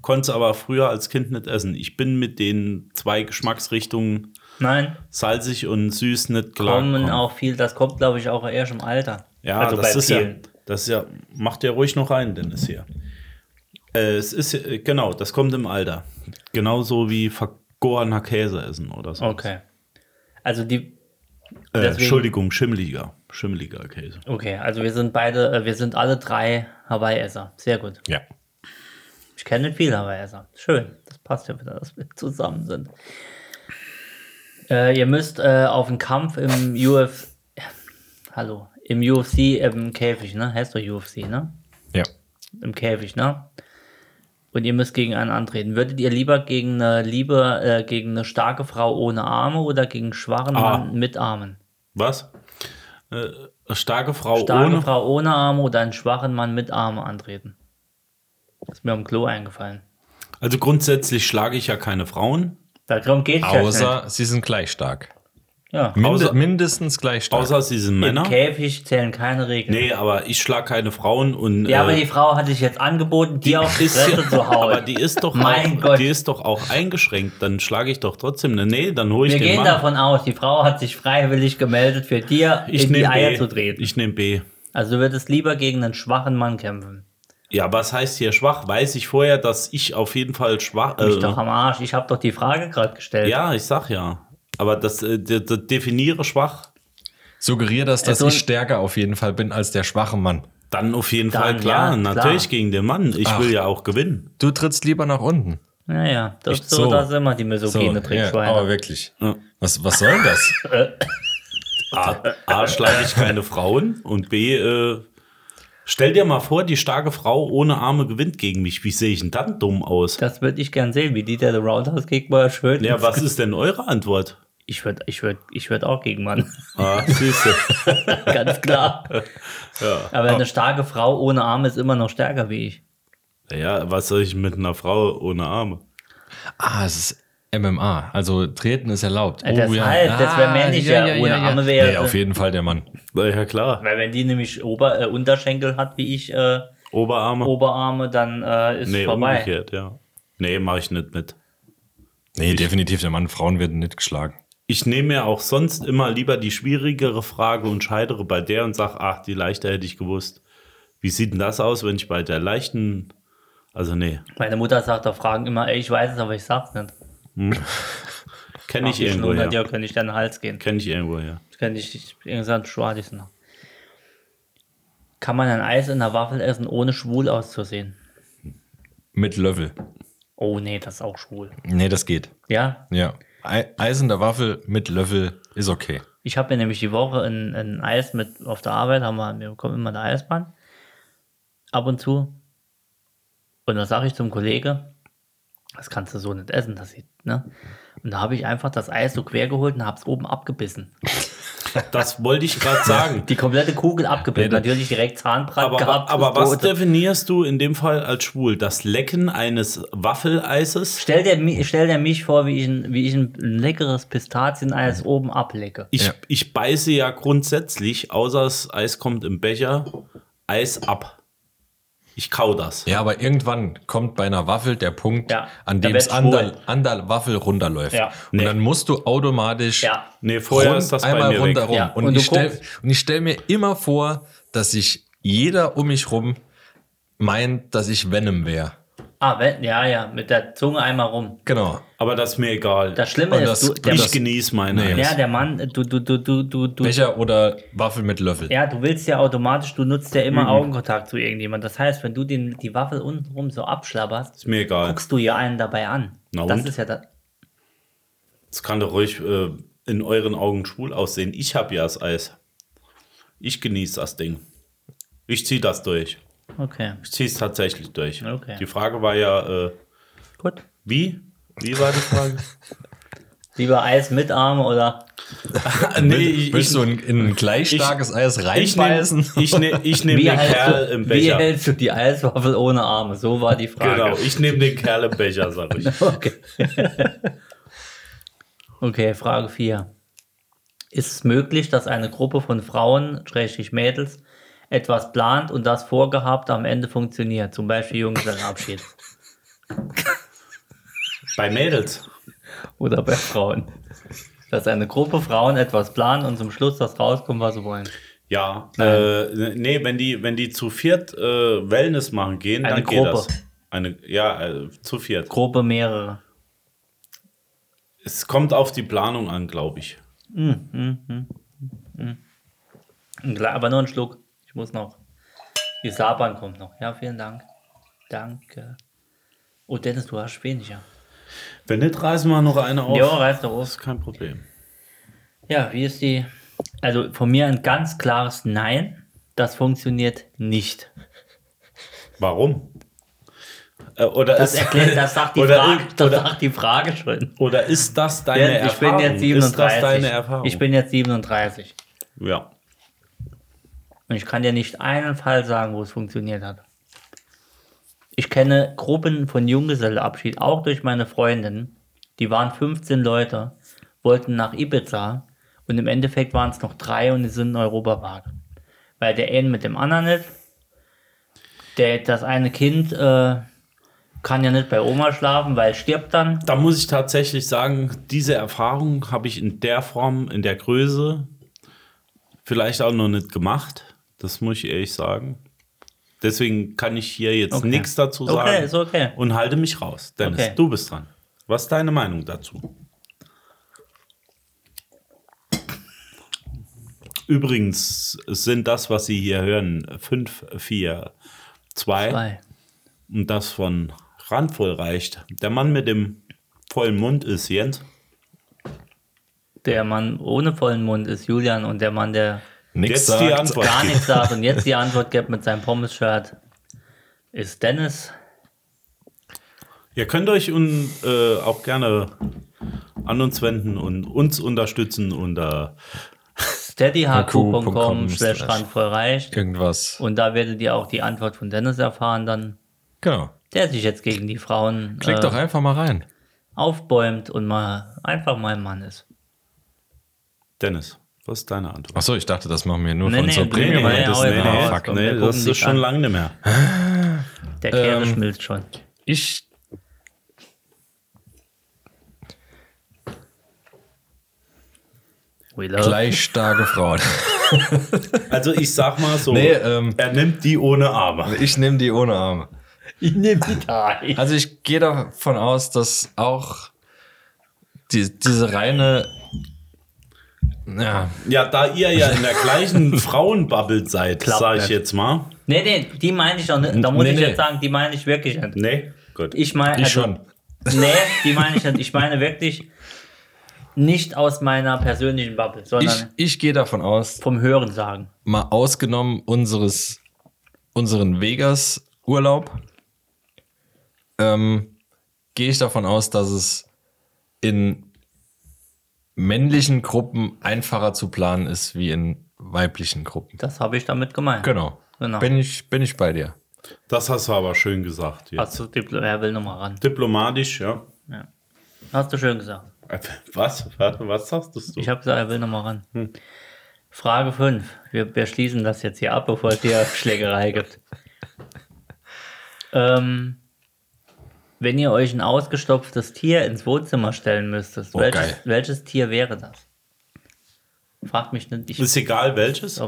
konnte es aber früher als Kind nicht essen. Ich bin mit den zwei Geschmacksrichtungen Nein, salzig und süß nicht klar. kommen auch viel, das kommt glaube ich auch erst im Alter. Ja, also das bei ist ja, vielen. das ist ja, macht ja ruhig noch rein, Dennis hier. Äh, es ist, genau, das kommt im Alter. Genauso wie vergorener Käse essen oder so. Okay. Also die, Äh, Entschuldigung, schimmeliger. Schimmeliger Käse. okay, also wir sind beide, äh, wir sind alle drei Hawaii-Esser. Sehr gut. Ja. Ich kenne nicht viele Hawaii-Esser. Schön, das passt ja wieder, dass wir zusammen sind. Äh, ihr müsst äh, auf einen Kampf im UFC, hallo, im UFC im Käfig, ne? Heißt doch UFC, ne? Ja. Im Käfig, ne? Und ihr müsst gegen einen antreten. Würdet ihr lieber gegen eine liebe, äh, gegen eine starke Frau ohne Arme oder gegen einen schwachen Ah. Mann mit Armen? Was? Äh, eine starke Frau Starke ohne. Frau ohne Arme oder einen schwachen Mann mit Arme antreten? Ist mir am Klo eingefallen. Also grundsätzlich schlage ich ja keine Frauen. Darum geht es ja nicht. Außer sie sind gleich stark. Ja. Minde Außer- mindestens gleich stark. Außer sie sind Im Männer. Käfig zählen keine Regeln. Nee, aber ich schlag keine Frauen und. Ja, aber äh, die Frau hat sich jetzt angeboten, dir auf die ist Fresse zu hauen. aber die ist doch Mein auch, Gott. die ist doch auch eingeschränkt. Dann schlage ich doch trotzdem eine. Nee, dann hole ich Wir den gehen Mann. davon aus, die Frau hat sich freiwillig gemeldet, für dir ich in die Eier B. zu treten. Ich nehme B. also du würdest lieber gegen einen schwachen Mann kämpfen. Ja, was heißt hier schwach? Weiß ich vorher, dass ich auf jeden Fall schwach. Mich Äh, doch am Arsch. Ich habe doch die Frage gerade gestellt. ja, ich sag ja. Aber das, äh, de, definiere schwach. Suggeriere das, dass Also- ich stärker auf jeden Fall bin als der schwache Mann. Dann auf jeden Dann, Fall klar. ja, Natürlich klar. gegen den Mann. Ich Ach. will ja auch gewinnen. Du trittst lieber nach unten. Ja, ja. Das, Ich- so, so. das ist immer die So, misogene ja, Trickschweine. aber wirklich. Ja. Was, was soll das? A, A schlage ich keine Frauen und B, äh, stell dir mal vor, die starke Frau ohne Arme gewinnt gegen mich. Wie sehe ich denn dann dumm aus? das würde ich gern sehen, wie die der Roundhouse Gegner schön. Ja, was ist denn eure Antwort? Ich würde ich würd, ich würd auch gegen Mann. Ah, siehste. Ganz klar. Aber eine starke Frau ohne Arme ist immer noch stärker wie ich. Ja, was soll ich mit einer Frau ohne Arme? Ah, es ist MMA. Also treten ist erlaubt. Äh, deshalb, das wär männlicher. Ohne Arme wäre- Nee, auf jeden Fall der Mann. Ja, klar. Weil wenn die nämlich Ober, äh, Unterschenkel hat wie ich äh, Oberarme? Oberarme, dann äh, ist nee, vorbei. umgekehrt, ja. Nee, mache ich nicht mit. Nee, definitiv der Mann. Frauen werden nicht geschlagen. Ich nehme mir auch sonst immer lieber die schwierigere Frage und scheidere bei der und sage, ach, die leichte hätte ich gewusst. Wie sieht denn das aus, wenn ich bei der leichten. Also, nee, Meine Mutter sagt auf Fragen immer, ey, ich weiß es, aber ich sag's nicht. kenne ich irgendwo her. dir könnte ich den Hals gehen. Kenne ich irgendwo her. Könnte ich irgendwann schwarz noch. Kann man ein Eis in der Waffel essen, ohne schwul auszusehen? Mit Löffel. Oh nee, das ist auch schwul. Nee, das geht. Ja, Ja. Ei- Eis in der Waffel mit Löffel ist okay. ich habe mir nämlich die Woche ein, ein Eis mit auf der Arbeit, haben wir, wir bekommen immer eine Eisbahn. Ab und zu. Und da sage ich zum Kollege, das kannst du so nicht essen, das sieht, ne? Und da habe ich einfach das Eis so quer geholt und habe es oben abgebissen. Das wollte ich gerade sagen. Die komplette Kugel abgebissen. Nee, Natürlich direkt Zahnbrand Aber, gehabt. aber was definierst du in dem Fall als schwul? Das Lecken eines Waffeleises? Stell dir, stell dir mich vor, wie ich ein, wie ich ein leckeres Pistazieneis oben ablecke. Ich, Ja. ich beiße ja grundsätzlich, außer das Eis kommt im Becher, Eis ab. Ich kau das. Ja, aber irgendwann kommt bei einer Waffel der Punkt, Ja, an dem es an der, an der Waffel runterläuft. Ja. Und Nee. dann musst du automatisch Ja. Nee, vorher rund, ist das bei einmal rundherum. Ja, Und, und ich stell, und ich stelle mir immer vor, dass sich jeder um mich rum meint, dass ich Venom wäre. Ah, wenn, ja, ja, mit der Zunge einmal rum. Genau. Aber das ist mir egal. Das Schlimme Und ist, das- du, der, ich genieße meine Nee. Ja, der Mann, du, du, du, du, du, du, Becher oder Waffel mit Löffel. ja, du willst ja automatisch, du nutzt ja Mhm. immer Augenkontakt zu irgendjemand. Das heißt, wenn du den, die Waffel untenrum so abschlabberst, Ist mir egal. guckst du ja einen dabei an. Na das und? ist ja das. Das kann doch ruhig äh, in euren Augen schwul aussehen. Ich habe ja das Eis. Ich genieße das Ding. Ich ziehe das durch. Okay, Ich ziehe es tatsächlich durch. Okay. Die Frage war ja, äh, gut. wie? Wie war die Frage? Lieber Eis mit Arme oder nee, Will- Willst du in, in ein gleich starkes Eis ich nehme reinbeißen? ich nehm, ich nehm wie, den hältst Kerl du, im wie Becher. hältst du die Eiswaffel ohne Arme? So war die Frage. Genau, ich nehme den Kerl im Becher, sag ich. Okay. okay, Frage 4. Ist es möglich, dass eine Gruppe von Frauen, schrägstrich Mädels, etwas plant und das vorgehabt am Ende funktioniert? Zum Beispiel Junggesellenabschied. Bei Mädels. Oder bei Frauen. Dass eine Gruppe Frauen etwas plant und zum Schluss das rauskommt, was sie wollen. Ja, äh, nee, wenn die, wenn die zu viert äh, Wellness machen gehen, Eine dann geht Gruppe. das. Eine, ja, äh, zu viert. Gruppe mehrere. Es kommt auf die Planung an, glaube ich. Klar, Aber nur ein Schluck. Ich muss noch. Die Saban kommt noch. Ja, vielen Dank. Danke. Oh, Dennis, du hast weniger. Wenn nicht, reißen wir noch eine auf. Ja, reiß doch Das auf. ist kein Problem. Ja, wie ist die? Also von mir ein ganz klares Nein. Das funktioniert nicht. Warum? Äh, oder Das ist, erklärt, das sagt die, oder, Frage, das oder, sagt die Frage schon. oder ist das deine Ja, ich bin Erfahrung? jetzt 37. Ist das deine Erfahrung? Ich bin jetzt 37. ja. Und ich kann dir nicht einen Fall sagen, wo es funktioniert hat. Ich kenne Gruppen von Junggesellenabschied, auch durch meine Freundin. Die waren 15 Leute, wollten nach Ibiza Und im Endeffekt waren es noch drei und die sind in Europawage. Weil der eine mit dem anderen nicht. Der, das eine Kind äh, kann ja nicht bei Oma schlafen, weil stirbt dann. Da muss ich tatsächlich sagen, diese Erfahrung habe ich in der Form, in der Größe vielleicht auch noch nicht gemacht. Das muss ich ehrlich sagen. Deswegen kann ich hier jetzt Okay. nichts dazu Okay, sagen ist okay. und halte mich raus. Dennis, Okay. du bist dran. Was ist deine Meinung dazu? Übrigens sind das, was Sie hier hören, 5, 4, 2 Zwei. und das von randvoll reicht. Der Mann mit dem vollen Mund ist Jens. Der Mann ohne vollen Mund ist Julian und der Mann, der Nix Jetzt die sagt. Antwort. gar nichts sagt und jetzt die Antwort gibt mit seinem Pommes-Shirt, ist Dennis. Ihr könnt euch un, äh, auch gerne an uns wenden und uns unterstützen unter steadyhq.com slash slash randvoll reicht. Irgendwas. Und da werdet ihr auch die Antwort von Dennis erfahren, dann Genau. der sich jetzt gegen die Frauen Klick äh, doch einfach mal rein. aufbäumt und mal einfach mal ein Mann ist. Dennis. Was ist deine Antwort? Achso, ich dachte, das machen wir nur Nee, von nee, so nee, Premium. nee, das, nee, mal nee, fuck. Nee, das ist schon an. lange nicht mehr. Der Käse Ähm, schmilzt schon. Ich. Gleich starke Frauen. Also ich sag mal so, Nee, ähm, er nimmt die ohne Arme. ich nehme die ohne Arme. Ich nehme die drei. Also ich gehe davon aus, dass auch die, diese reine. Ja, Ja, da ihr ja in der gleichen Frauenbubble seid, Klappt sag ich nicht. jetzt mal. Nee, nee, die meine ich doch nicht. Da muss Nee, ich nee. jetzt sagen, die meine ich wirklich nicht. Nee, gut. Ich meine, ich also, schon. Nee, die meine ich nicht. Ich meine wirklich nicht aus meiner persönlichen Bubble, Ich, sondern ich gehe davon aus, vom Hören sagen. mal ausgenommen unseres, unseren Vegas-Urlaub, ähm, gehe ich davon aus, dass es in männlichen Gruppen einfacher zu planen ist wie in weiblichen Gruppen. Das habe ich damit gemeint. Genau. Genau. Bin, ich, bin ich bei dir. Das hast du aber schön gesagt. Jetzt. Hast du, Diplo- er will nochmal ran. Diplomatisch, ja. Hast du schön gesagt. Was? Was, was sagst du? Ich habe gesagt, er will nochmal ran. Frage 5. Wir, wir schließen das jetzt hier ab, bevor es hier Schlägerei gibt. Ähm, wenn ihr euch ein ausgestopftes Tier ins Wohnzimmer stellen müsstet, Oh, welches, welches Tier wäre das? Fragt mich nicht. Ich, Ist egal welches.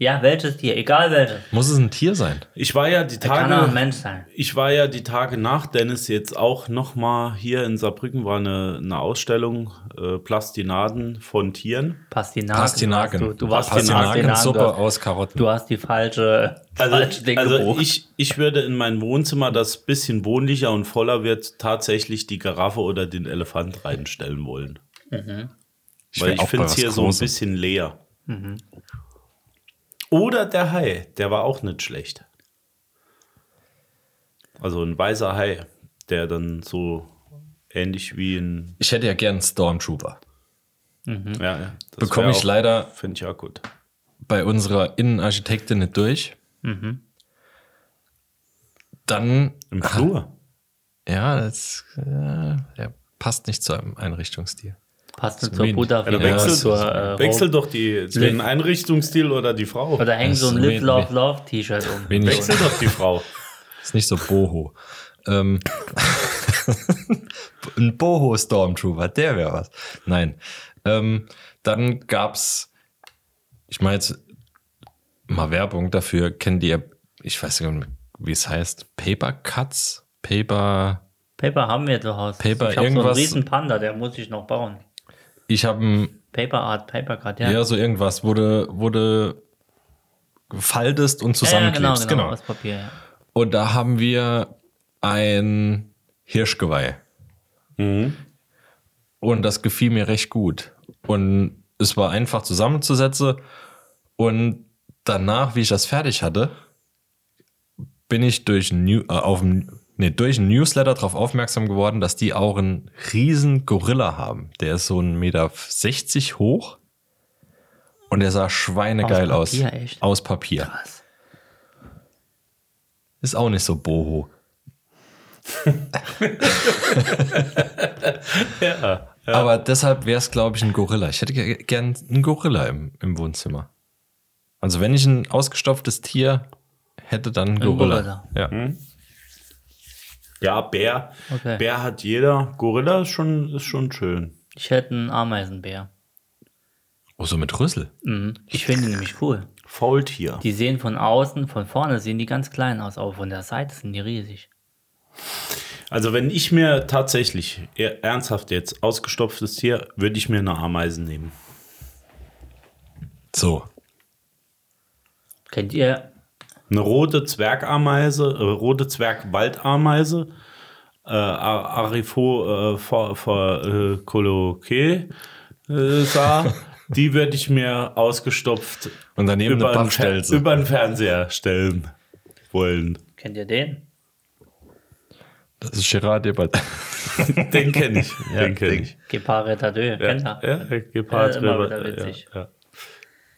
Ja, welches Tier, egal welches. Muss es ein Tier sein? Ich war ja die Kann auch ein Tage, Mensch sein. ich war ja die Tage nach Dennis jetzt auch noch mal hier in Saarbrücken war eine, eine Ausstellung äh, Plastinaden von Tieren. Pastinaken. Pastinaken. Du, du warst Pastinakensuppe Pastinaken, aus Karotten. Du hast die falsche, falsche Also, Ding also ich, ich würde in mein Wohnzimmer, das bisschen wohnlicher und voller wird, tatsächlich die Giraffe oder den Elefant reinstellen wollen. Ich Weil ich finde es hier so ein bisschen leer. Oder der Hai, der war auch nicht schlecht. Also ein weißer Hai, der dann so ähnlich wie ein. Ich hätte ja gern einen Stormtrooper. Ja, ja, das Bekomme ich auch- leider Finde ich auch gut. bei unserer Innenarchitektin nicht durch. Dann, Im Flur. ja, das äh, der passt nicht zu einem Einrichtungsstil. Passt zur. Buddha. Ja, wechselt, zur, äh, wechselt doch die, den Einrichtungsstil oder die Frau. Oder hängt so ein Live, Love, Love T-Shirt um. Wenig, Wechselt doch die Frau. ist nicht so boho. ähm, ein boho Stormtrooper, der wäre was. Nein. Ähm, dann gab's, ich meine jetzt mal Werbung dafür, kennt ihr, ich weiß nicht, wie es heißt, Paper Cuts? Paper, Paper haben wir zu Hause. Paper, ich habe so einen irgendwas- riesen Panda, der muss ich noch bauen. Ich habe ein Paper Art, Paper Cut, ja. Ja, so irgendwas, wo du, wo du faltest und ja, ja, genau, zusammenklebst. genau, genau. aus Papier, ja. Und da haben wir ein Hirschgeweih. Und das gefiel mir recht gut. Und es war einfach zusammenzusetzen. Und danach, wie ich das fertig hatte, bin ich durch, New, äh, auf ein, nee, durch ein Newsletter darauf aufmerksam geworden, dass die auch einen riesen Gorilla haben. Der ist so 1,60 Meter hoch. Und der sah schweinegeil aus. Papier, echt? Aus Papier. Krass. Ist auch nicht so boho. Aber deshalb wäre es, glaube ich, ein Gorilla. Ich hätte ge- gern einen Gorilla im, im Wohnzimmer. Also wenn ich ein ausgestopftes Tier hätte, dann ein Gorilla. Gorilla. Ja. Ja, Bär. Okay. Bär hat jeder. Gorilla ist schon, ist schon schön. Ich hätte einen Ameisenbär. Oh, so mit Rüssel. Mhm. Ich finde die nämlich cool. Faultier. Die sehen von außen, von vorne sehen die ganz klein aus, aber von der Seite sind die riesig. Also wenn ich mir tatsächlich eher ernsthaft jetzt ausgestopftes Tier, würde ich mir eine Ameisen nehmen. So. Kennt ihr? Eine rote Zwergameise, äh, rote Zwergwaldameise, äh, Ar- Arifo äh, for, for, äh, Coloque, äh, sah, die würde ich mir ausgestopft Und daneben eine über, den Fer- Bachstelze. über den Fernseher stellen wollen. Kennt ihr den? Das ist Gerard Debat. Den kenne ich. den kenne ich. Gepard Retardeur, kennt ihr? Ja, Gepard, Ja, immer River- wieder witzig. Ja, ja.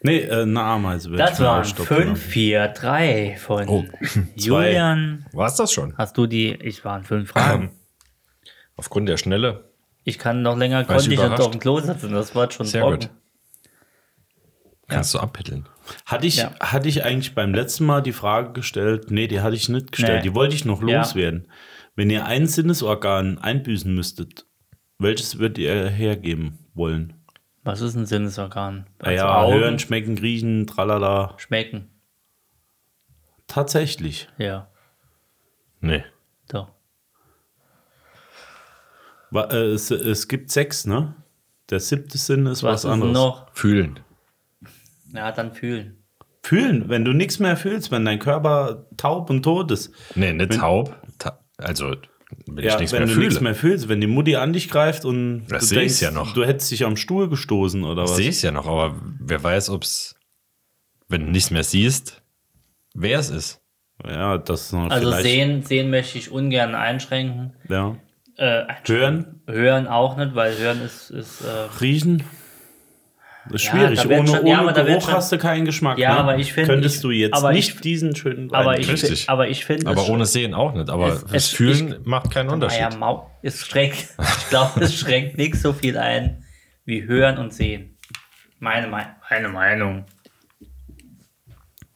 Nee, äh, eine Ameise würde Das waren ausstopfen 5, 4, 3 von Oh, Julian. War's das schon? Hast du die? Ich waren fünf Fragen. Aufgrund der Schnelle. Ich kann noch länger War konnte ich nicht auf dem Klo sitzen. Das war schon Sehr trocken. gut. Kannst du abpitteln. Hatte ich, Ja. hatte ich eigentlich beim letzten Mal die Frage gestellt? Nee, die hatte ich nicht gestellt. Nee. Die wollte ich noch Ja. loswerden. Wenn ihr ein Sinnesorgan einbüßen müsstet, welches würdet ihr hergeben wollen? Was ist ein Sinnesorgan? Ah Also ja, Augen, hören, schmecken, riechen, tralala. schmecken. Tatsächlich. Ja, Nee. doch. Wa- äh, Es, es gibt sechs, ne? Der siebte Sinn ist was, Was, ist anderes. noch? Fühlen. Ja, dann fühlen. Fühlen, wenn du nichts mehr fühlst, wenn dein Körper taub und tot ist. Nee, nicht Wenn- taub. Ta also, wenn Ja, ich nichts wenn mehr du fühle. nichts mehr fühlst, wenn die Mutti an dich greift und Das du denkst, ja noch. du hättest dich am Stuhl gestoßen oder was. Sehe ich ja noch, aber wer weiß, ob es, wenn du nichts mehr siehst, wer es ist. Ja, das ist noch Also sehen, sehen möchte ich ungern einschränken. Ja. Äh, Hören, hören auch nicht, weil hören ist, ist äh, riechen. Das ist Ja, schwierig. ohne schon- ohne ja, aber da wird Geruch schon- hast du keinen Geschmack. Ja, ne? aber ich find, Könntest ich- du jetzt aber nicht ich- diesen schönen aber ich. Richtig. aber ich finde Aber ohne Sehen auch nicht. Aber Es- das es- Fühlen macht keinen Unterschied. ja, Mau, es schränkt, ich glaube, es schränkt nicht so viel ein wie hören und sehen. Meine, Mei- meine Meinung.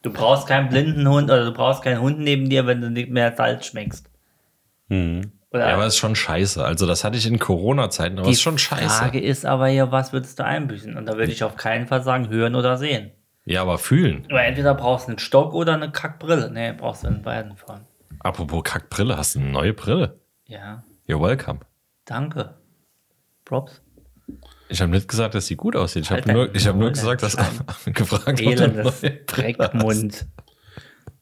Du brauchst keinen blinden Hund oder du brauchst keinen Hund neben dir, wenn du nicht mehr Salz schmeckst. Mhm. Oder Ja, aber es ist schon scheiße. Also, das hatte ich in Corona-Zeiten, aber es ist schon scheiße. Frage ist aber ja, was würdest du einbüßen? Und da würde ich auf keinen Fall sagen, hören oder sehen. Ja, aber fühlen. Aber entweder brauchst du einen Stock oder eine Kackbrille. Nee, brauchst du in beiden Fällen. Apropos Kackbrille, hast du eine neue Brille? Ja, You're welcome. danke. Props. Ich habe nicht gesagt, dass sie gut aussieht. Ich habe nur, ich hab nur gesagt, dass gefragt ob Elendes hast. Dreckmund.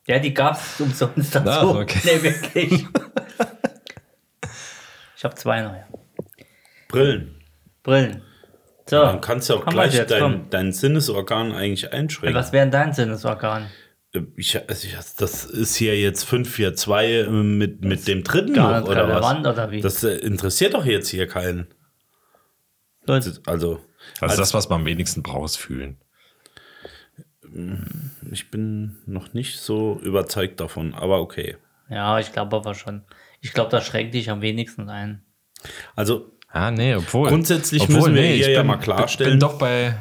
Ja, die gab es umsonst dazu. Ah, okay. Nee, wirklich. Ich habe zwei neue. Brillen. Brillen. So. Dann kannst du auch gleich dein, dein Sinnesorgan eigentlich einschränken. Was wäre denn dein Sinnesorgan? Ich, also ich, das ist hier jetzt 542 äh, mit, mit dem dritten Gar noch, oder was? oder wie? Das äh, interessiert doch jetzt hier keinen. Gut. Also, Also das, was man am wenigsten braucht, ist fühlen. ich bin noch nicht so überzeugt davon, aber okay. Ja, ich glaube aber schon. Ich glaube, das schränkt dich am wenigsten ein. Also, Ah, nee, obwohl. Grundsätzlich müssen wir hier ich ja bin- mal klarstellen- Bin doch bei.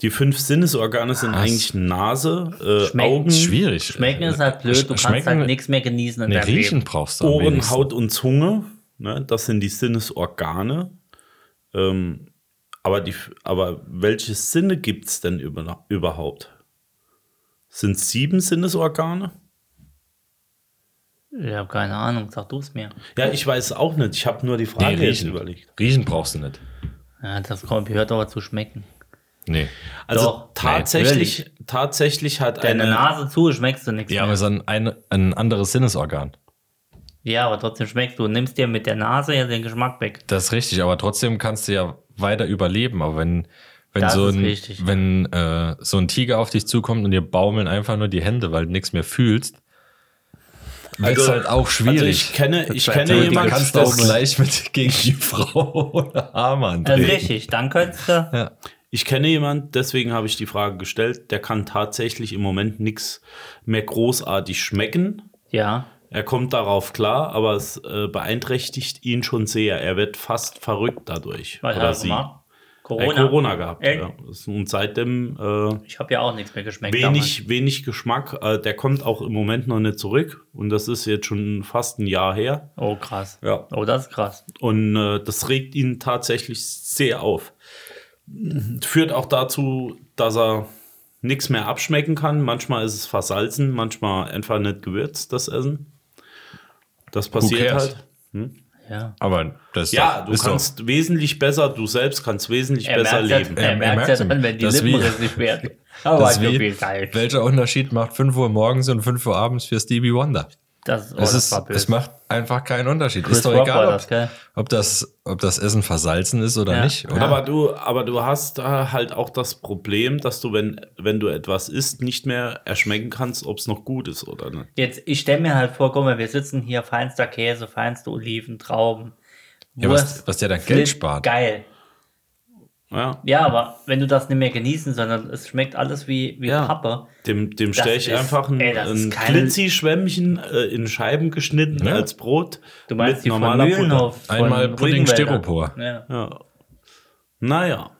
die fünf Sinnesorgane sind Was? eigentlich Nase, äh, Schmecken. Augen, Schwierig. Schmecken ist halt blöd, du kannst halt nichts mehr genießen in Nee, deinem riechen Leben. brauchst du am Ohren, wenigsten. Haut und Zunge. Ne? Das sind die Sinnesorgane. Ähm, aber, die, aber welche Sinne gibt es denn über, überhaupt? Sind sieben Sinnesorgane? Ich habe keine Ahnung, sag du es mir. Ja, ich weiß es auch nicht. Ich habe nur die Frage Nee, jetzt riechen. überlegt. Riechen brauchst du nicht. Ja, das kommt, gehört aber zu schmecken. Nee. Also Doch, tatsächlich, tatsächlich hat Deine eine. Nase zu, schmeckst du nichts Ja, aber mehr. es ist ein, ein, ein anderes Sinnesorgan. Ja, aber trotzdem schmeckst du. Nimmst dir mit der Nase ja den Geschmack weg. Das ist richtig, aber trotzdem kannst du ja weiter überleben. Aber wenn, wenn, Das so ein, wenn äh, so ein Tiger auf dich zukommt und dir baumeln einfach nur die Hände, weil du nichts mehr fühlst, wird Also- halt auch schwierig. Also ich kenne, ich kenne du jemanden, kannst das gleich mit gegen die Frau oder Arm Das ist antreten. richtig, dann könntest du. Ich kenne jemanden, deswegen habe ich die Frage gestellt, der kann tatsächlich im Moment nichts mehr großartig schmecken. Ja. Er kommt darauf klar, aber es äh, beeinträchtigt ihn schon sehr. Er wird fast verrückt dadurch. Was Oder er sie. gemacht? Er hat Corona. Corona gehabt. Echt? Ja. Und seitdem äh, Ich habe ja auch nichts mehr geschmeckt. wenig, wenig Geschmack. Äh, der kommt auch im Moment noch nicht zurück. Und das ist jetzt schon fast ein Jahr her. Oh, krass. Ja. Oh, das ist krass. Und äh, das regt ihn tatsächlich sehr auf. Führt auch dazu, dass er nichts mehr abschmecken kann. Manchmal ist es versalzen, manchmal einfach nicht gewürzt, das Essen. Das passiert halt. Ja. Aber das Ja, doch- du ist doch- kannst wesentlich besser, du selbst kannst wesentlich Er besser merkt leben. ja, er Er merkt merkt's ja wenn die Lippen rissig werden. Aber Das wie, welcher Unterschied macht 5 Uhr morgens und 5 Uhr abends für Stevie Wonder? Das, oh, Es, das ist, es macht einfach keinen Unterschied. Chris ist doch Rock egal, ob das, ob, das, ob das Essen versalzen ist oder Ja. nicht. Oder? Aber du, aber du hast da halt auch das Problem, dass du, wenn, wenn du etwas isst, nicht mehr erschmecken kannst, ob es noch gut ist oder nicht. Jetzt, ich stelle mir halt vor, guck mal, wir sitzen hier, feinster Käse, feinste Oliven, Trauben. Ja, was- Wurst, was dir dann Flip, Geld spart. Geil. Ja, Ja, aber wenn du das nicht mehr genießen, sondern es schmeckt alles wie, wie Ja. Pappe. dem, dem stelle ich ist- einfach ein, ey, ein Glitzi-Schwämmchen äh, in Scheiben geschnitten Ja. als Brot. Du meinst mit die von normaler Mühlenhof? von Einmal Pudding. Styropor. Ja. Ja. Naja.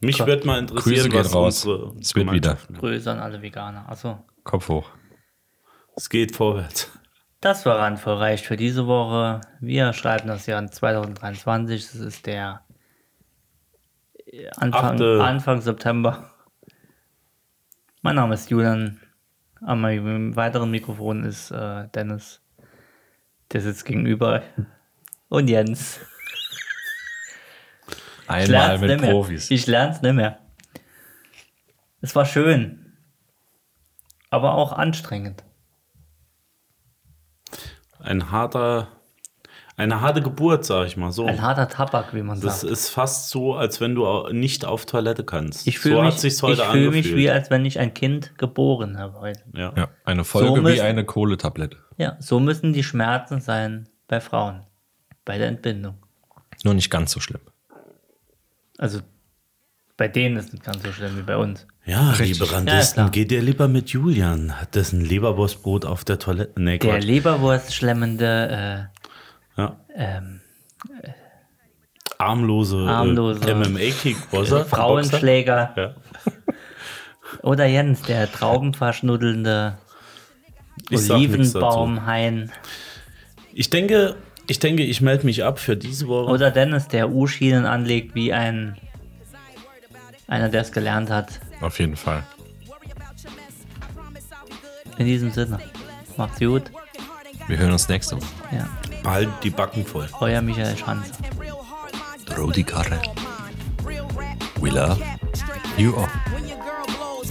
Mich würde mal interessieren, Grüße geht was raus. unsere Es wird wieder. Grüße an alle Veganer. Achso. Kopf hoch. Es geht vorwärts. Das war randvoll für diese Woche. Wir schreiben das Jahr 2023. Das ist der Anfang, Achte. Anfang September. Mein Name ist Julian. An meinem weiteren Mikrofon ist äh, Dennis. Der sitzt gegenüber. Und Jens. Einmal mit. Profis. Ich lern's nicht mehr. Es war schön. Aber auch anstrengend. Ein harter, eine harte Geburt, sag ich mal so. Ein harter Tabak, wie man Das sagt. ist fast so, als wenn du nicht auf Toilette kannst. Ich fühle so mich, hat sich's ich heute fühl mich wie, als wenn ich ein Kind geboren habe heute. ja. Ja, eine Folge So wie müssen- eine Kohletablette. Ja, so müssen die Schmerzen sein bei Frauen. Bei der Entbindung. Nur nicht ganz so schlimm. Also bei denen ist es nicht ganz so schlimm wie bei uns. Ja, Richtig. liebe Randisten, Ja, geht ihr lieber mit Julian, dessen Leberwurstbrot auf der Toilette. Nee, Der. Leberwurst-schlemmende ja. äh, ähm, Armlose, Armlose. Äh, MMA-Kickbosser. Frauenschläger Ja. oder Jens, der traubenverschnuddelnde. Olivenbaumhain Ich denke, ich denke, ich melde mich ab für diese Woche. oder Dennis, der U-Schienen anlegt wie ein einer, der es gelernt hat. Auf jeden Fall. In diesem Sinne, macht's gut. Wir hören uns nächste Woche. Ja, Bald die Backen voll. euer Michael Schanze. Throw die Karre. We love you all. When your girl blows,